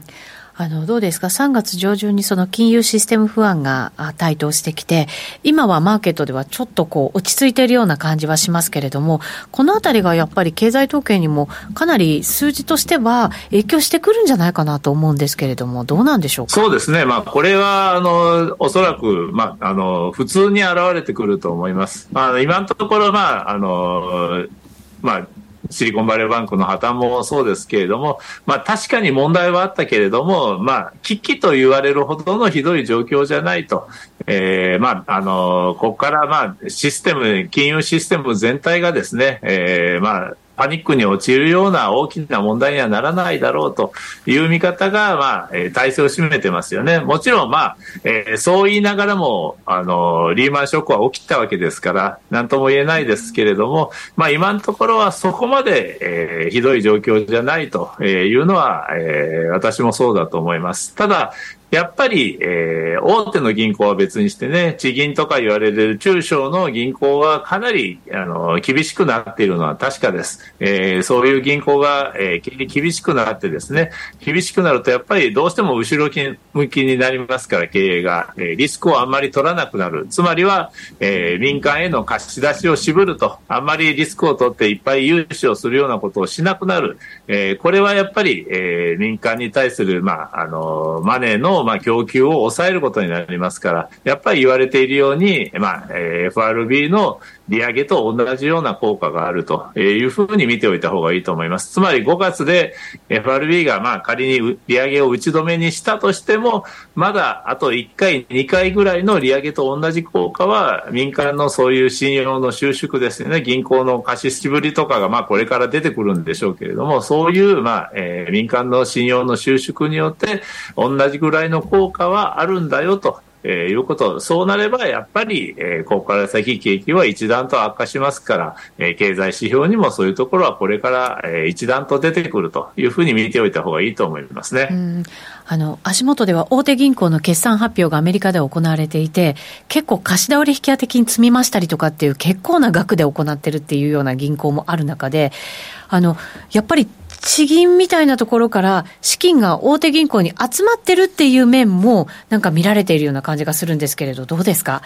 あの、どうですか ?3 月上旬にその金融システム不安が台頭してきて、今はマーケットではちょっとこう、落ち着いているような感じはしますけれども、このあたりがやっぱり経済統計にもかなり数字としては影響してくるんじゃないかなと思うんですけれども、どうなんでしょうか？そうですね。まあ、これは、あの、おそらく、まあ、あの、普通に現れてくると思います。まあ、今のところ、まあ、あの、まあ、シリコンバレーバンクの破綻もそうですけれども、まあ確かに問題はあったけれども、まあ危機と言われるほどのひどい状況じゃないと。えー、まあ、あの、ここからまあシステム、金融システム全体がですね、えー、まあ、パニックに陥るような大きな問題にはならないだろうという見方が、まあ、え、体制を占めてますよね。もちろん、まあ、えー、そう言いながらも、あの、リーマンショックは起きたわけですから、なんとも言えないですけれども、まあ、今のところはそこまで、えー、ひどい状況じゃないというのは、えー、私もそうだと思います。ただ、やっぱり、えー、大手の銀行は別にしてね、地銀とか言われる中小の銀行はかなり、あの、厳しくなっているのは確かです。えー、そういう銀行が、えー、厳しくなってですね、厳しくなるとやっぱりどうしても後ろ向きになりますから、経営が、えー、リスクをあんまり取らなくなる。つまりは、えー、民間への貸し出しを渋ると、あんまりリスクを取っていっぱい融資をするようなことをしなくなる。えー、これはやっぱり、えー、民間に対する、まあ、あの、マネーのまあ、供給を抑えることになりますから、やっぱり言われているように、まあ、えー、FRB の利上げと同じような効果があるというふうに見ておいた方がいいと思います。つまり5月で FRB がまあ仮に利上げを打ち止めにしたとしても、まだあと1回、2回ぐらいの利上げと同じ効果は民間のそういう信用の収縮ですよね。銀行の貸しぶりとかがまあこれから出てくるんでしょうけれども、そういうまあ、えー、民間の信用の収縮によって同じぐらいの効果はあるんだよとえー、いうこと、そうなればやっぱり、えー、ここから先景気は一段と悪化しますから、えー、経済指標にもそういうところはこれから、えー、一段と出てくるというふうに見ておいた方がいいと思いますね。あの、足元では大手銀行の決算発表がアメリカで行われていて、結構貸し倒れ引き当て金積みましたりとかっていう結構な額で行ってるっていうような銀行もある中で、あの、やっぱり地銀みたいなところから資金が大手銀行に集まってるっていう面もなんか見られているような感じがするんですけれど、どうですか？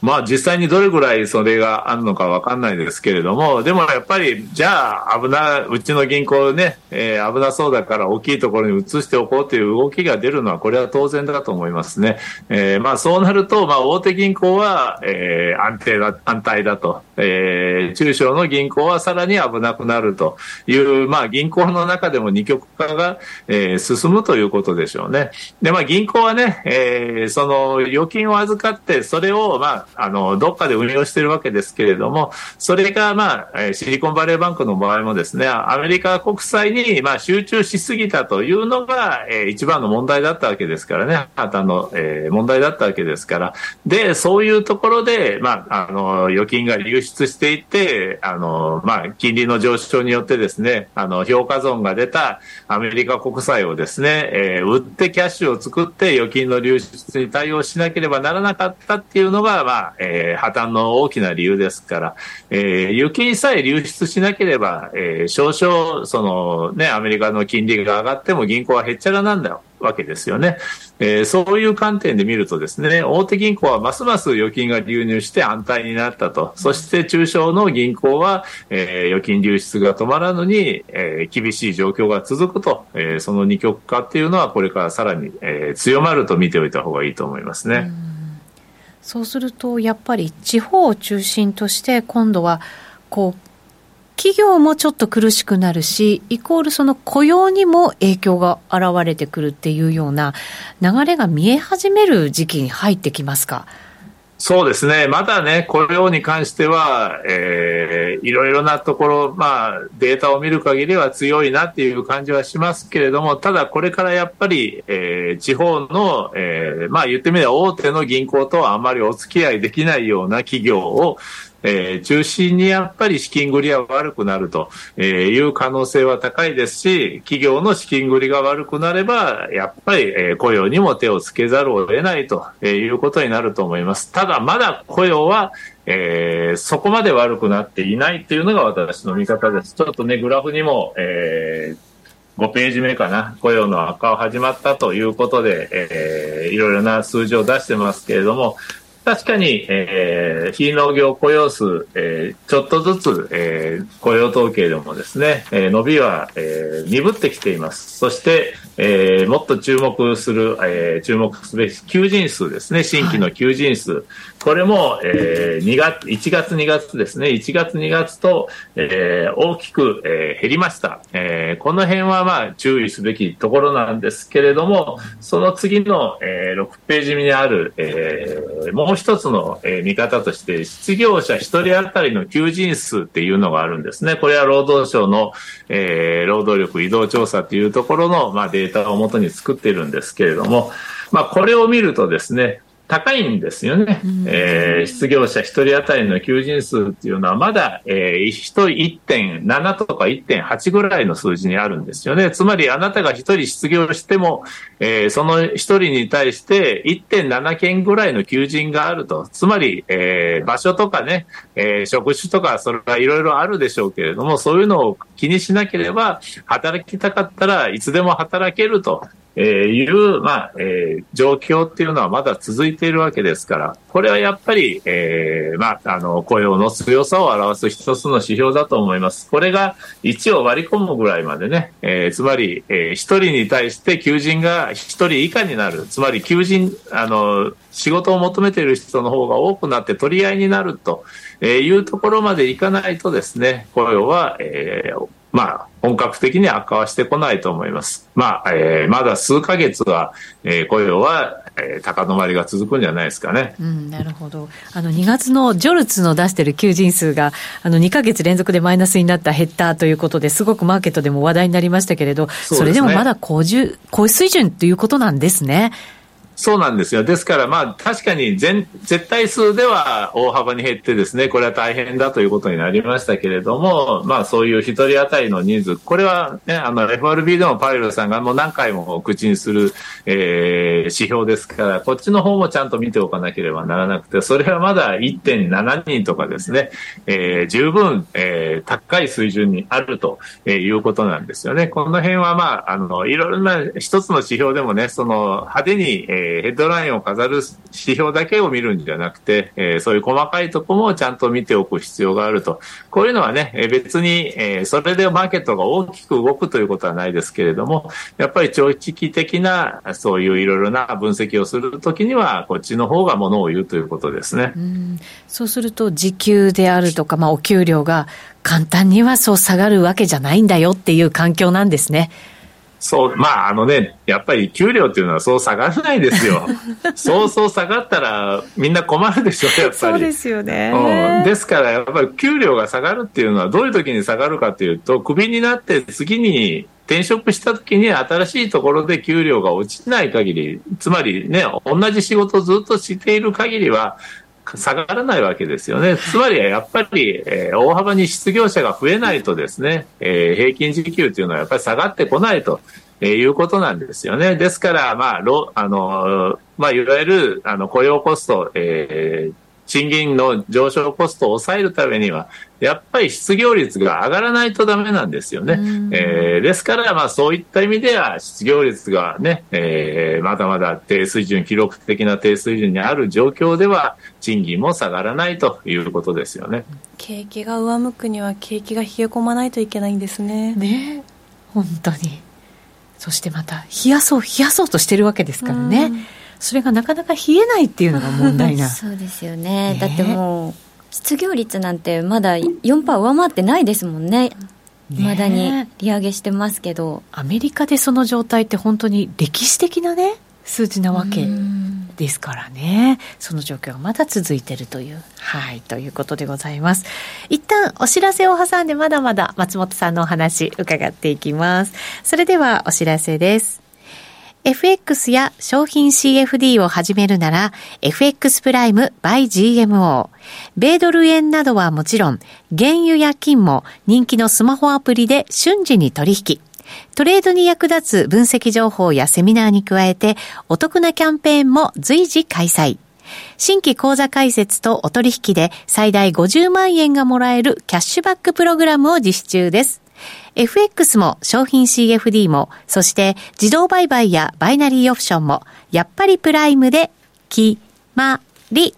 まあ実際にどれぐらいそれがあるのかわかんないですけれども、でもやっぱり、じゃあ危な、うちの銀行ね、えー、危なそうだから大きいところに移しておこうという動きが出るのは、これは当然だと思いますね。えー、まあそうなると、まあ大手銀行は、えー、安定だ、安泰だと。えー、中小の銀行はさらに危なくなるという、まあ銀行の中でも二極化が、えー、進むということでしょうね。で、まあ銀行はね、えー、その預金を預かって、それを、まあ、あの、どっかで運用しているわけですけれども、それが、まあ、シリコンバレーバンクの場合もですね、アメリカ国債に、まあ、集中しすぎたというのが、えー、一番の問題だったわけですからね、あの、えー、問題だったわけですから。で、そういうところで、まあ、あの、預金が流出していて、あの、まあ、金利の上昇によってですね、あの、評価損が出たアメリカ国債をですね、えー、売ってキャッシュを作って預金の流出に対応しなければならなかったっていうのが、まあ、えー、破綻の大きな理由ですから、えー、預金さえ流出しなければ、えー、少々、そのね、アメリカの金利が上がっても銀行はへっちゃらなんだ。わけですよね、えー、そういう観点で見るとですね大手銀行はますます預金が流入して安泰になったと。そして中小の銀行は、えー、預金流出が止まらぬに、えー、厳しい状況が続くと、えー、その二極化っていうのはこれからさらに、えー、強まると見ておいた方がいいと思いますね。そうすると、やっぱり地方を中心として、今度はこう企業もちょっと苦しくなるし、イコールその雇用にも影響が現れてくるっていうような流れが見え始める時期に入ってきますか？そうですね、まだね、雇用に関しては、えー、いろいろなところ、まあ、データを見る限りは強いなっていう感じはしますけれども、ただこれからやっぱり、えー、地方の、えー、まあ言ってみれば大手の銀行とはあまりお付き合いできないような企業を、えー、中心にやっぱり資金繰りは悪くなるという可能性は高いですし、企業の資金繰りが悪くなれば、やっぱり、えー、雇用にも手をつけざるを得ないということになると思います。ただ、まだ雇用は、えー、そこまで悪くなっていないというのが私の見方です。ちょっとね、グラフにも、えー、5ページ目かな、雇用の悪化が始まったということで、えー、いろいろな数字を出してますけれども、確かに、えー、非農業雇用数、えー、ちょっとずつ、えー、雇用統計でもですね、えー、伸びは、えー、鈍ってきています。そして、えー、もっと注目する、えー、注目すべき求人数ですね、新規の求人数。はい、これも、えー、2月、1月2月ですね、1月2月と、えー、大きく、えー、減りました。えー、この辺はまあ注意すべきところなんですけれども、その次の、えー、6ページ目にある、えー、もう一つの、え、見方として、失業者1人当たりの求人数っていうのがあるんですね。これは労働省の、えー、労働力移動調査というところの、まあ、データをもとに作っているんですけれども、まあ、これを見るとですね、高いんですよね。えー、失業者1人当たりの求人数っていうのはまだ、えー、1人1.7とか1.8ぐらいの数字にあるんですよね。つまりあなたが1人失業しても、えー、その1人に対して1.7件ぐらいの求人があると。つまり、えー、場所とかね、えー、職種とかそれはいろいろあるでしょうけれども、そういうのを気にしなければ、働きたかったらいつでも働けると。えー、いう、まあ、えー、状況っていうのはまだ続いているわけですから、これはやっぱり、えー、まあ、あの、雇用の強さを表す一つの指標だと思います。これが1を割り込むぐらいまでね、えー、つまり、えー、1人に対して求人が1人以下になる。つまり、求人、あの、仕事を求めている人の方が多くなって取り合いになるというところまでいかないとですね、雇用は、えー、まあ、本格的に悪化はしてこないと思います。まあ、えー、まだ数ヶ月は、えー、雇用は、えー、高止まりが続くんじゃないですかね。うん、なるほど。あの、2月のジョルツの出している求人数が、あの、2ヶ月連続でマイナスになった、減ったということですごくマーケットでも話題になりましたけれど、そ、ね,、れでもまだ高高水準ということなんですね。そうなんですよ。ですから、まあ、確かに全、絶対数では大幅に減ってですね、これは大変だということになりましたけれども、まあ、そういう一人当たりの人数、これはね、あの、FRB でもパレルさんがもう何回も口にする、えー、指標ですから、こっちの方もちゃんと見ておかなければならなくて、それはまだ1.7人とかですね、えー、十分、えー、高い水準にあるということなんですよね。この辺は、まあ、あの、いろいろな一つの指標でもね、その、派手に、えーー、ヘッドラインを飾る指標だけを見るんじゃなくて、えー、そういう細かいところもちゃんと見ておく必要があると。こういうのはね、別に、えー、それでマーケットが大きく動くということはないですけれども、やっぱり長期的な、そういういろいろな分析をするときには、こっちの方がものを言うということですね。うそうすると、時給であるとか、まあ、お給料が簡単にはそう下がるわけじゃないんだよっていう環境なんですね。そう、まああのね、やっぱり給料っていうのはそう下がらないですよ。そうそう下がったらみんな困るでしょ、やっぱり。そうですよね、うん。ですからやっぱり給料が下がるっていうのはどういう時に下がるかというと、クビになって次に転職した時に新しいところで給料が落ちない限り、つまりね、同じ仕事をずっとしている限りは、下がらないわけですよね。つまりやっぱり、えー、大幅に失業者が増えないとですね、えー、平均時給というのはやっぱり下がってこないと。えー、いうことなんですよね。ですから、まあ、あの、まあ、いわゆる、あの、雇用コスト、えー、賃金の上昇コストを抑えるためには、やっぱり失業率が上がらないとダメなんですよね。えー、ですから、まあそういった意味では失業率がね、えー、まだまだ低水準、記録的な低水準にある状況では、賃金も下がらないということですよね。景気が上向くには景気が冷え込まないといけないんですね。ね本当に。そしてまた冷やそう冷やそうとしてるわけですからね。それがなかなか冷えないっていうのが問題な そうですよね、だってもう失業率なんてまだ4%上回ってないですもんね。いまだに利上げしてますけどアメリカでその状態って本当に歴史的なね数字なわけですからね。その状況がまだ続いてるという。はい。ということでございます。一旦お知らせを挟んでまだまだ松本さんのお話伺っていきます。それではお知らせです。FX や商品 CFD を始めるなら FX プライム by GMO。米ドル円などはもちろん、原油や金も人気のスマホアプリで瞬時に取引。トレードに役立つ分析情報やセミナーに加えて、お得なキャンペーンも随時開催。新規口座開設とお取引で最大50万円がもらえるキャッシュバックプログラムを実施中です。FX も商品 CFD も、そして自動売買やバイナリーオプションも、やっぱりプライムで、決まり。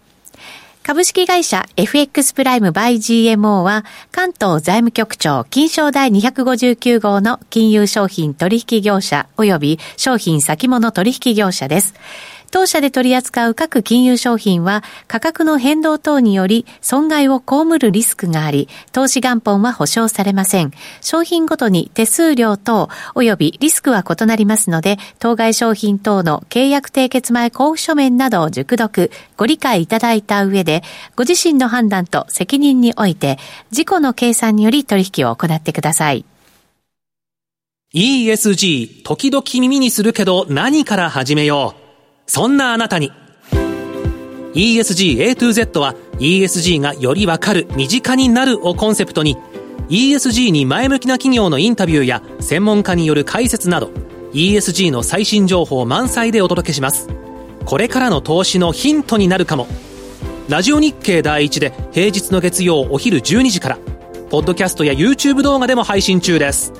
株式会社 FX プライムバイ GMO は関東財務局長金賞第259号の金融商品取引業者及び商品先物取引業者です。当社で取り扱う各金融商品は価格の変動等により損害を被るリスクがあり、投資元本は保証されません。商品ごとに手数料等及びリスクは異なりますので、当該商品等の契約締結前交付書面などを熟読、ご理解いただいた上で、ご自身の判断と責任において、事故の計算により取引を行ってください。ESG、時々耳にするけど何から始めよう。そんなあなたに。ESG A to Z は ESG がよりわかる身近になるをコンセプトに ESG に前向きな企業のインタビューや専門家による解説など ESG の最新情報満載でお届けします。これからの投資のヒントになるかも。ラジオ日経第一で平日の月曜お昼12時からポッドキャストや YouTube 動画でも配信中です。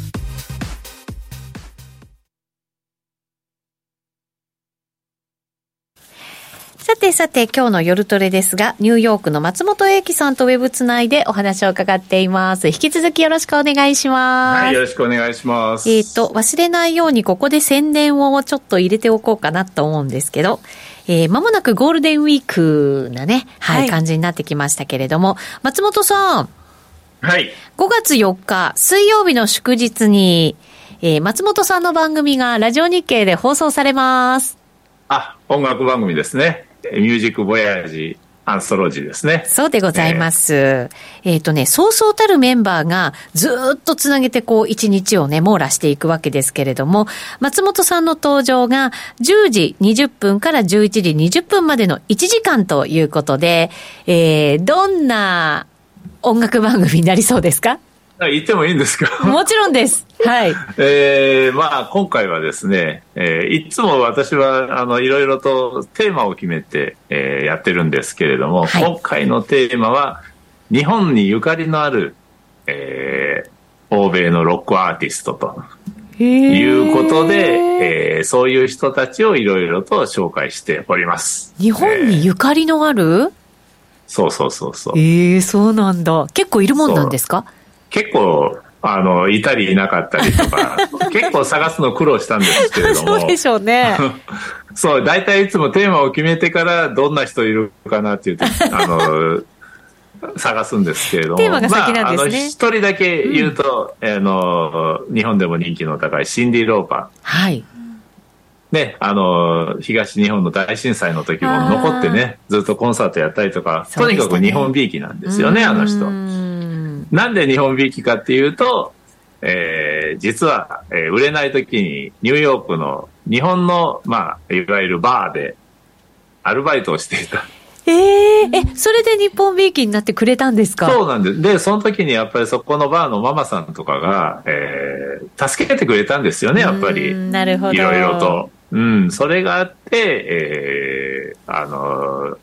さてさて、今日の夜トレですが、ニューヨークの松本英樹さんとウェブつないでお話を伺っています。引き続きよろしくお願いします。はい、よろしくお願いします。えっ、ー、と、忘れないようにここで宣伝をちょっと入れておこうかなと思うんですけど、えー、間もなくゴールデンウィークなね、はい、はい、感じになってきましたけれども、松本さん。はい。5月4日、水曜日の祝日に、えー、松本さんの番組がラジオ日経で放送されます。あ、音楽番組ですね。ミュージックボヤージアンソロジーですね。そうでございます。えっ、ー、とね、そうそうたるメンバーがずっとつなげてこう一日をね、網羅していくわけですけれども、松本さんの登場が10時20分から11時20分までの1時間ということで、えー、どんな音楽番組になりそうですか？言ってもいいんですか？もちろんです。はい。えー、まあ、今回はですね、えー、いつも私は、あの、いろいろとテーマを決めて、えー、やってるんですけれども、はい、今回のテーマは、日本にゆかりのある、えー、欧米のロックアーティストと。いうことで、えー、そういう人たちをいろいろと紹介しております。日本にゆかりのある、えー、そうそうそうそう。ええー、そうなんだ。結構いるもんなんですか？結構、あの、いたりいなかったりとか、結構探すの苦労したんですけれども。そうでしょうね。そう、大体いつもテーマを決めてからどんな人いるかなっていうと、あの、探すんですけれども。テーマが先なんですね。まあ、一人だけ言うと、うん、あの、日本でも人気の高いシンディ・ローパー。はい。ね、あの、東日本の大震災の時も残ってね、ずっとコンサートやったりとか、ね、とにかく日本びいきなんですよね、あの人。なんで日本びいきかっていうと、えー、実は、えー、売れない時にニューヨークの日本の、まあ、いわゆるバーでアルバイトをしていた。えー、え、それで日本びいきになってくれたんですか？そうなんです。で、その時にやっぱりそこのバーのママさんとかが、えー、助けてくれたんですよね、やっぱり。なるほど。いろいろと。うん、それがあって、えー、あの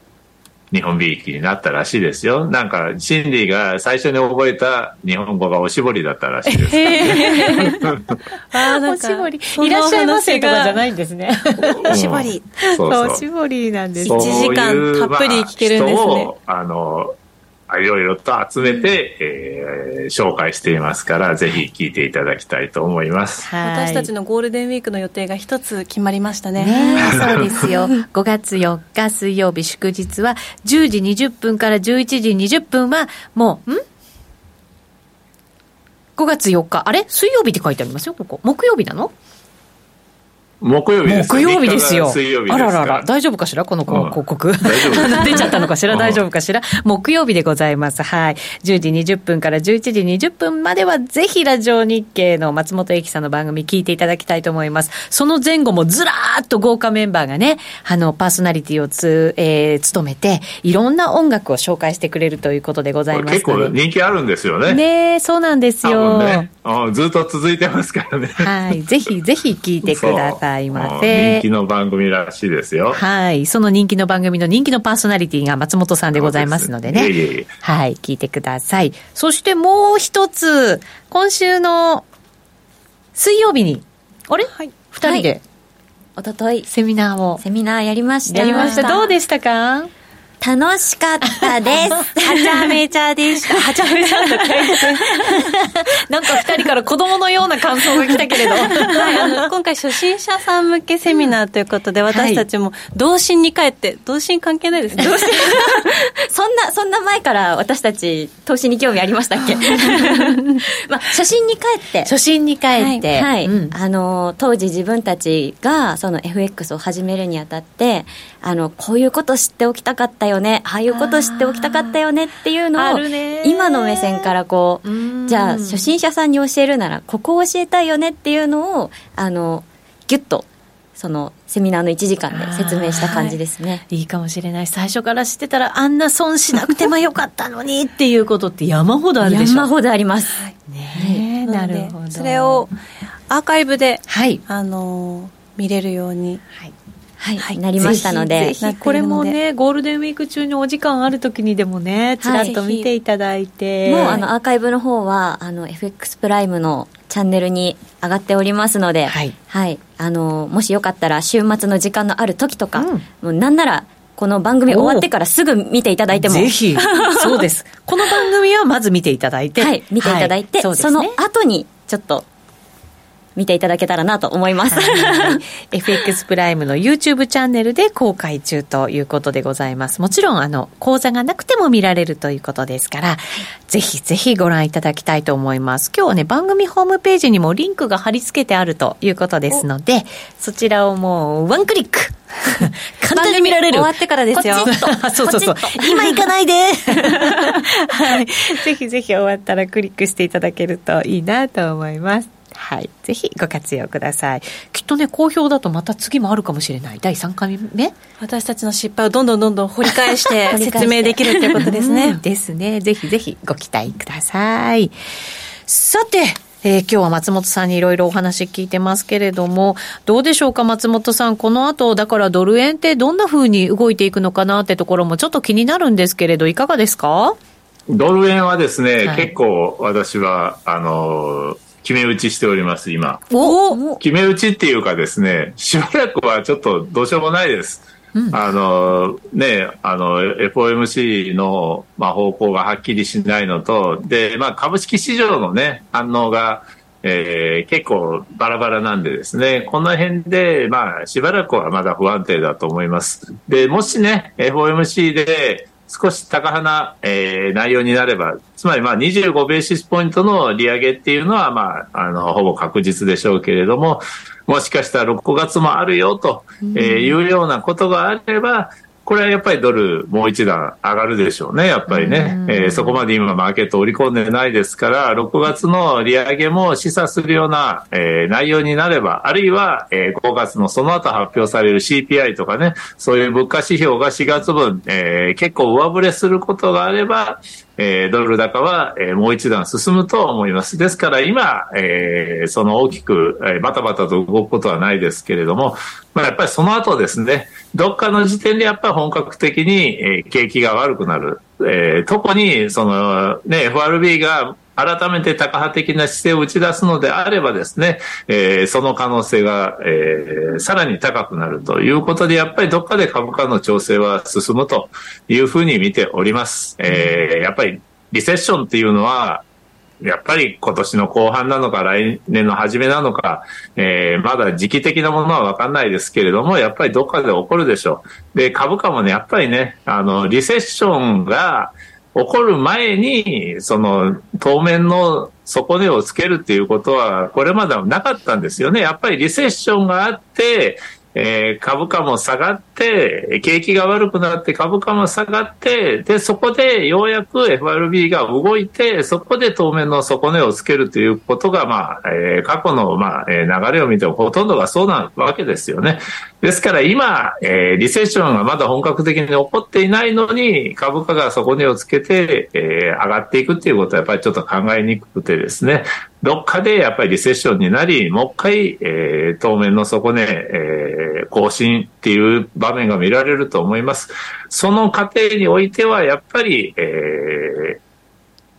日本びいきになったらしいですよ。なんか、シンディが最初に覚えた日本語がおしぼりだったらしいです、ね。あおしぼり。いらっしゃいませとかじゃないんですね。おしぼり。そうそうおしぼりなんです。1時間たっぷり聞けるんですね。まあ、あの、いろいろと集めて、えー、紹介していますから、ぜひ聞いていただきたいと思います。私たちのゴールデンウィークの予定が一つ決まりましたね。ね そうですよ。5月4日水曜日祝日は10時20分から11時20分はもう、ん ?5 月4日。あれ？水曜日って書いてありますよ、ここ。木曜日なの？木曜日です木曜日ですよ。水曜日ですあららら、大丈夫かしらこの広告。大丈夫 出ちゃったのかしら大丈夫かしら木曜日でございます。はい。10時20分から11時20分までは、ぜひラジオ日経の松本英樹さんの番組聞いていただきたいと思います。その前後もずらーっと豪華メンバーがね、あの、パーソナリティをつ、えー、務めて、いろんな音楽を紹介してくれるということでございます結構人気あるんですよね。ねえ、そうなんですよ。ね、ずっと続いてますからね。はい。ぜひぜひ聞いてくださいませ。人気の番組らしいですよ。はい。その人気の番組の人気のパーソナリティが松本さんでございますのでね。いえいえはい。聞いてください。そしてもう一つ、今週の水曜日に、あれ？はい。二人で、おととい、セミナーを。セミナーやりました。やりました。どうでしたか？楽しかったです。はちゃめちゃでした。はちゃめちゃなんか二人から子供のような感想が来たけれど。はい、あの、今回初心者さん向けセミナーということで、私たちも童心に帰って、童心関係ないですね。そんな、そんな前から私たち、投資に興味ありましたっけ？まあ、初心に帰って。初心に帰って。はい。うん、あの、当時自分たちが、その FX を始めるにあたって、あの、こういうこと知っておきたかったよね、ああいうこと知っておきたかったよねっていうのを、今の目線からこう、じゃあ、初心者さんに教えるなら、ここを教えたいよねっていうのを、あの、ギュッと、その、セミナーの1時間で説明した感じですね。いいかもしれない。最初から知ってたら、あんな損しなくてもよかったのにっていうことって山ほどあるでしょ。山ほどあります。ねなるほど。それをアーカイブで、はい。あの、見れるように。はい。はい、はい、なりましたので。ぜひこれもね、ゴールデンウィーク中にお時間ある時にでもね、ちらっと見ていただいて。もうあの、アーカイブの方は、あの、FX プライムのチャンネルに上がっておりますので、はい。はい。あの、もしよかったら、週末の時間のある時とか、うん、もうなんなら、この番組終わってからすぐ見ていただいても。ぜひ。そうです。この番組はまず見ていただいて。はい、見ていただいて、はいそね、その後に、ちょっと、見ていただけたらなと思います。はい、FX プライムの YouTube チャンネルで公開中ということでございます。もちろん、あの、講座がなくても見られるということですから、ぜひぜひご覧いただきたいと思います。今日はね、番組ホームページにもリンクが貼り付けてあるということですので、そちらをもうワンクリック 簡単に見られる。終わってからですよ。そうそうそう。今行かないで はい。ぜひぜひ終わったらクリックしていただけるといいなと思います。はい。ぜひご活用ください。きっとね、好評だとまた次もあるかもしれない。第3回目？私たちの失敗をどんどんどんどん掘り返して 説明できるっていうことですね。ですね。ぜひぜひご期待ください。さて、えー、今日は松本さんにいろいろお話聞いてますけれども、どうでしょうか、松本さん。この後、だからドル円ってどんな風に動いていくのかなってところもちょっと気になるんですけれど、いかがですか？ドル円はですね、はい、結構私は、あのー決め打ちしております、今。決め打ちっていうかですね、しばらくはちょっとどうしようもないです。うん、あの、ね、あの、FOMC の、まあ、方向がはっきりしないのと、で、まあ、株式市場のね、反応が、えー、結構バラバラなんでですね、この辺で、まあ、しばらくはまだ不安定だと思います。で、もしね、FOMC で、少し高派な、えー、内容になれば、つまりまあ25ベーシスポイントの利上げっていうのは、まあ、あの、ほぼ確実でしょうけれども、もしかしたら6月もあるよと、えー、いうようなことがあれば、これはやっぱりドルもう一段上がるでしょうね、やっぱりね。えー、そこまで今マーケット織り込んでないですから、6月の利上げも示唆するような、えー、内容になれば、あるいは、えー、5月のその後発表される CPI とかね、そういう物価指標が4月分、えー、結構上振れすることがあれば、えー、ドル高は、えー、もう一段進むと思います。ですから今、えー、その大きく、えー、バタバタと動くことはないですけれども、まあ、やっぱりその後ですね、どっかの時点でやっぱり本格的に、えー、景気が悪くなる。えー、特に、その、ね、FRB が改めてタカ派的な姿勢を打ち出すのであればですね、えー、その可能性が、えー、さらに高くなるということで、やっぱりどっかで株価の調整は進むというふうに見ております。えー、やっぱりリセッションっていうのは、やっぱり今年の後半なのか来年の初めなのか、えー、まだ時期的なものはわかんないですけれども、やっぱりどっかで起こるでしょう。で、株価もね、やっぱりね、あの、リセッションが、起こる前に、その、当面の底値をつけるっていうことは、これまではなかったんですよね。やっぱりリセッションがあって、えー、株価も下がって、景気が悪くなって株価も下がって、で、そこでようやく FRB が動いて、そこで当面の底値をつけるということが、まあ、えー、過去の、まあ、え流れを見てもほとんどがそうなわけですよね。ですから今、えー、リセッションがまだ本格的に起こっていないのに、株価が底値をつけて、えー、上がっていくっていうことはやっぱりちょっと考えにくくてですね、どっかでやっぱりリセッションになり、もう一回、えー、当面の底値、えー、更新っていう場面が見られると思います。その過程においては、やっぱり、えー、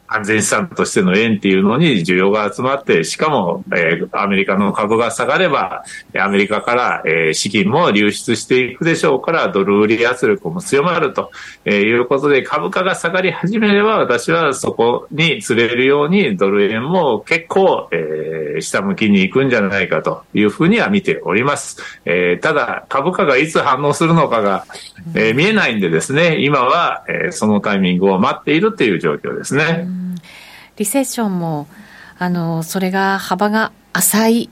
安全資産としての円っていうのに需要が集まって、しかも、えー、アメリカの株が下がれば、アメリカから、えー、資金も流出していくでしょうから、ドル売り圧力も強まると、えー、いうことで、株価が下がり始めれば、私はそこに釣れるように、ドル円も結構、えー、下向きに行くんじゃないかというふうには見ております。えー、ただ、株価がいつ反応するのかが、えー、見えないんでですね、今は、えー、そのタイミングを待っているという状況ですね。リセッションも、あの、それが幅が浅い、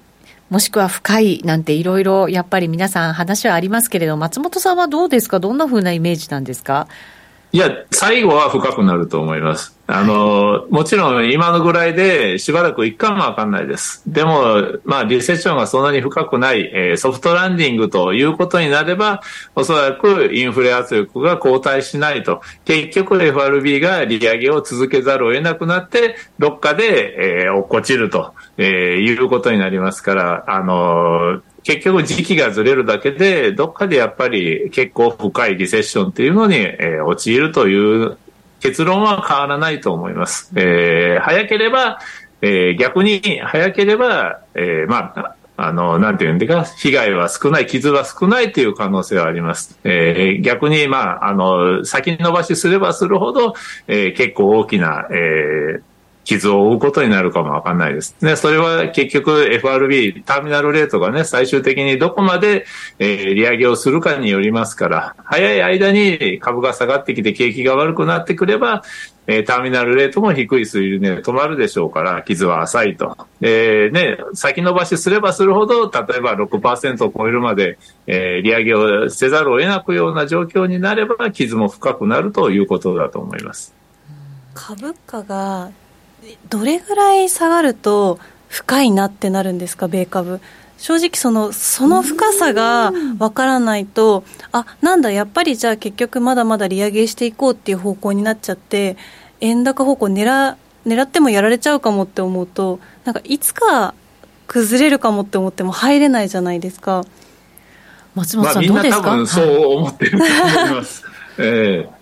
もしくは深いなんていろいろやっぱり皆さん話はありますけれど、松本さんはどうですか？どんなふうなイメージなんですか？いや、最後は深くなると思います。あの、もちろん今のぐらいでしばらくいくかもわかんないです。でも、まあ、リセッションがそんなに深くない、えー、ソフトランディングということになれば、おそらくインフレ圧力が後退しないと。結局 FRB が利上げを続けざるを得なくなって、どっかで、えー、落っこちると、えー、いうことになりますから、あの結局時期がずれるだけで、どっかでやっぱり結構深いリセッションっていうのに、えー、陥るという結論は変わらないと思います。えー、早ければ、えー、逆に早ければ、えー、まあ、あの、なんていうんでか、被害は少ない、傷は少ないという可能性はあります。えー、逆に、まあ、あの、先延ばしすればするほど、えー、結構大きな、えー、傷を負うことになるかもわかんないです。ね、それは結局 FRB、ターミナルレートがね、最終的にどこまで、えー、利上げをするかによりますから、早い間に株が下がってきて景気が悪くなってくれば、えー、ターミナルレートも低い水準で止まるでしょうから、傷は浅いと。えー、ね、先延ばしすればするほど、例えば6%を超えるまで、えー、利上げをせざるを得なくような状況になれば、傷も深くなるということだと思います。株価がどれぐらい下がると深いなってなるんですか、米株。正直その、その深さがわからないと、あなんだ、やっぱりじゃあ結局まだまだ利上げしていこうっていう方向になっちゃって、円高方向狙狙ってもやられちゃうかもって思うと、なんかいつか崩れるかもって思っても入れないじゃないですか。松本さん、どうですか、まあ、みんな多分そう思ってると思います。ええー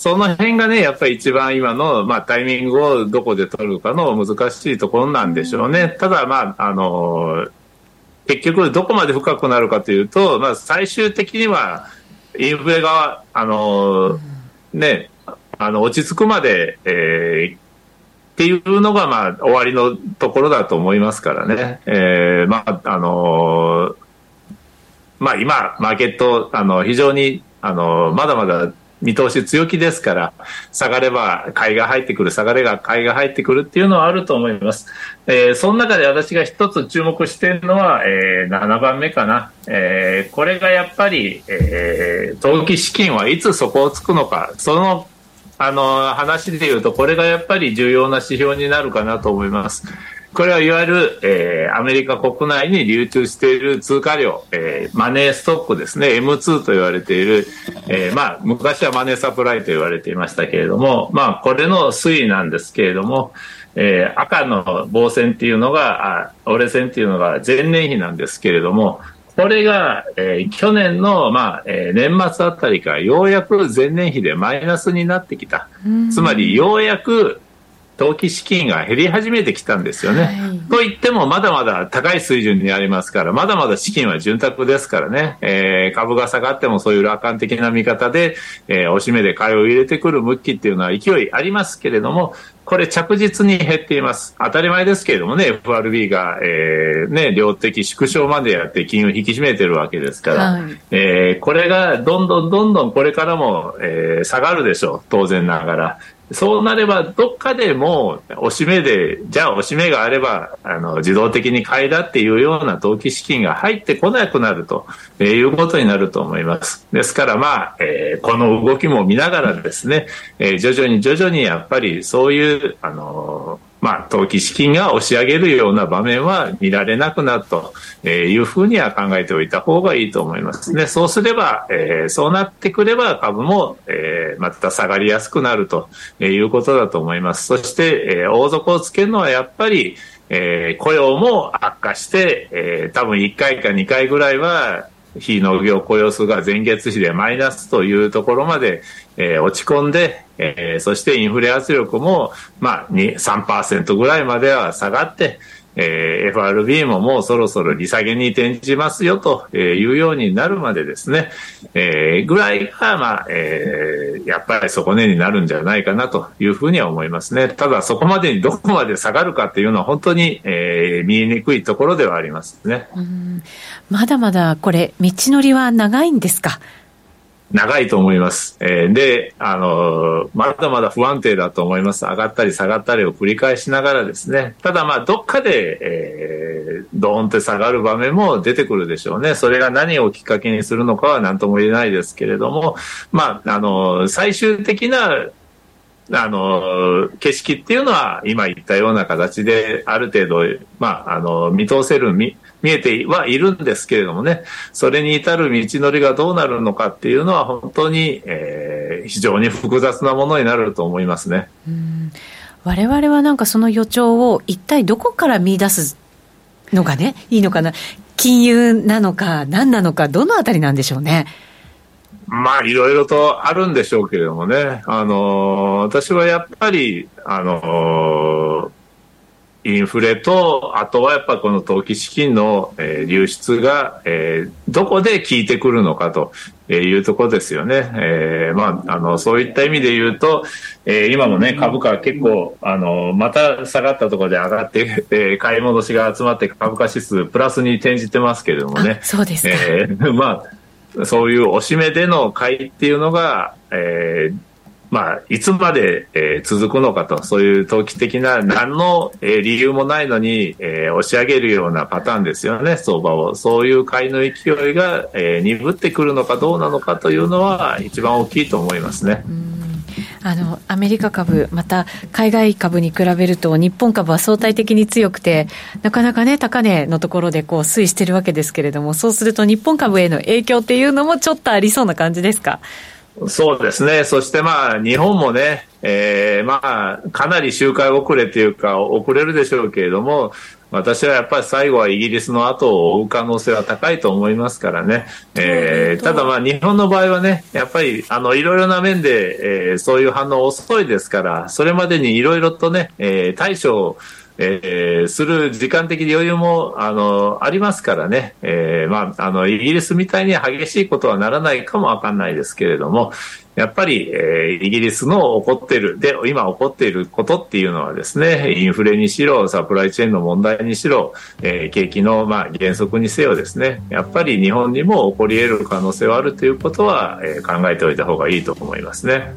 その辺がね、やっぱり一番今の、まあ、タイミングをどこで取るかの難しいところなんでしょうね。ただ、まあ、あの、結局どこまで深くなるかというと、まあ、最終的にはインフレが、あの、ね、あの、落ち着くまで、えー、っていうのが、まあ、終わりのところだと思いますからね。えー、まあ、あのまあ、今、マーケット、あの、非常に、あの、まだまだ見通し強気ですから、下がれば買いが入ってくる、下がれば買いが入ってくるっていうのはあると思います。えー、その中で私が一つ注目しているのは、えー、7番目かな。えー、これがやっぱり、えー、投機資金はいつ底をつくのか、そのあの話でいうと、これがやっぱり重要な指標になるかなと思います。これはいわゆる、えー、アメリカ国内に流通している通貨量、えー、マネーストックですね、M2 と言われている、えー、まあ、昔はマネーサプライと言われていましたけれども、まあ、これの推移なんですけれども、えー、赤の棒線っていうのが、あ折れ線っていうのが前年比なんですけれども、これが、えー、去年の、まあえー、年末あたりからようやく前年比でマイナスになってきた。つまり、ようやく投機資金が減り始めてきたんですよね。はい、と言っても、まだまだ高い水準にありますから、まだまだ資金は潤沢ですからね、えー、株が下がってもそういう楽観的な見方で、えー、おしめで買いを入れてくる向きっていうのは勢いありますけれども、これ着実に減っています。当たり前ですけれどもね、FRB が、えー、ね、量的縮小までやって金融を引き締めてるわけですから、はい、えー、これがどんどんどんどんこれからも、えー、下がるでしょう、当然ながら。そうなれば、どっかでも、おしめで、じゃあおしめがあれば、あの、自動的に買いだっていうような投機資金が入ってこなくなると、えー、いうことになると思います。ですから、まあ、えー、この動きも見ながらですね、えー、徐々に徐々にやっぱりそういう、あのまあ、投機資金が押し上げるような場面は見られなくなるというふうには考えておいた方がいいと思いますね。そうすれば、えー、そうなってくれば株も、えー、また下がりやすくなるということだと思います。そして、えー、大底をつけるのはやっぱり、えー、雇用も悪化して、えー、多分1回か2回ぐらいは非農業雇用数が前月比でマイナスというところまで、えー、落ち込んで、えー、そしてインフレ圧力も、まあ、3%ぐらいまでは下がって、えー、FRB ももうそろそろ利下げに転じますよというようになるまでですね、えー、ぐらいが、まあ、えー、やっぱり底値になるんじゃないかなというふうには思いますね。ただそこまでにどこまで下がるかっていうのは本当に、えー、見えにくいところではありますね。まだまだこれ、道のりは長いんですか？長いと思います。えー、で、あのー、まだまだ不安定だと思います。上がったり下がったりを繰り返しながらですね。ただまあ、どっかで、えー、ドーンって下がる場面も出てくるでしょうね。それが何をきっかけにするのかは何とも言えないですけれども、まあ、あのー、最終的なあの、景色っていうのは今言ったような形である程度、まあ、あの、見通せる、見えてはいるんですけれどもね、それに至る道のりがどうなるのかっていうのは本当に、えー、非常に複雑なものになると思いますね。うん我々はなんかその予兆を一体どこから見出すのがね、いいのかな。金融なのか何なのか、どのあたりなんでしょうね。まあ、いろいろとあるんでしょうけれどもね、あの私はやっぱり、あのインフレと、あとはやっぱこの投機資金の、えー、流出が、えー、どこで効いてくるのかというところですよね。えー、まあ、あの、そういった意味で言うと、えー、今もね、株価は結構、あの、また下がったところで上がって、えー、買い戻しが集まって株価指数プラスに転じてますけれどもね。そうですえー、まあ、そういうおしめでの買いっていうのが、えー、まあ、いつまで、えー、続くのかと、そういう投機的な何の、えー、理由もないのに、えー、押し上げるようなパターンですよね、相場を。そういう買いの勢いが、えー、鈍ってくるのかどうなのかというのは一番大きいと思いますね。あのアメリカ株、また海外株に比べると、日本株は相対的に強くて、なかなかね、高値のところでこう推移してるわけですけれども、そうすると日本株への影響っていうのもちょっとありそうな感じですか？そうですね、そしてまあ日本もね、えー、まあかなり周回遅れというか、遅れるでしょうけれども、私はやっぱり最後はイギリスの後を追う可能性は高いと思いますからね。えー、ただまあ日本の場合はね、やっぱりあのいろいろな面で、えー、そういう反応遅いですから、それまでにいろいろとね、えー、対処えー、する時間的余裕もあのありますからね、えーまあ、あのイギリスみたいに激しいことはならないかもわかんないですけれども、やっぱり、えー、イギリスの起こっている、で、今起こっていることっていうのはですね、インフレにしろ、サプライチェーンの問題にしろ、えー、景気の、まあ、減速にせよですね、やっぱり日本にも起こり得る可能性はあるということは、えー、考えておいた方がいいと思いますね。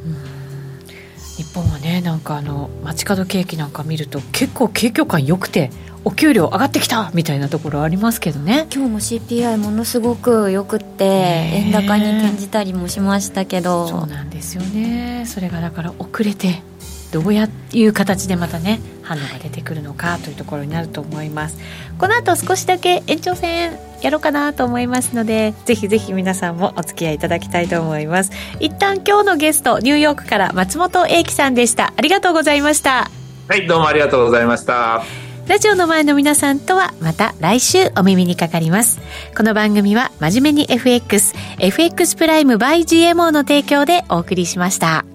日本はね、なんかあの、街角景気なんか見ると結構景況感良くて、お給料上がってきた!みたいなところありますけどね。今日も CPI ものすごくよくって円高に転じたりもしましたけど。そうなんですよね。それがだから遅れてどうやいう形でまたね反応が出てくるのかというところになると思いますこの後少しだけ延長戦やろうかなと思いますのでぜひぜひ皆さんもお付き合いいただきたいと思います。一旦今日のゲストニューヨークから松本英樹さんでした。ありがとうございました。はいどうもありがとうございました。ラジオの前の皆さんとはまた来週お耳にかかります。この番組は真面目に FX FX プライム by GMO の提供でお送りしました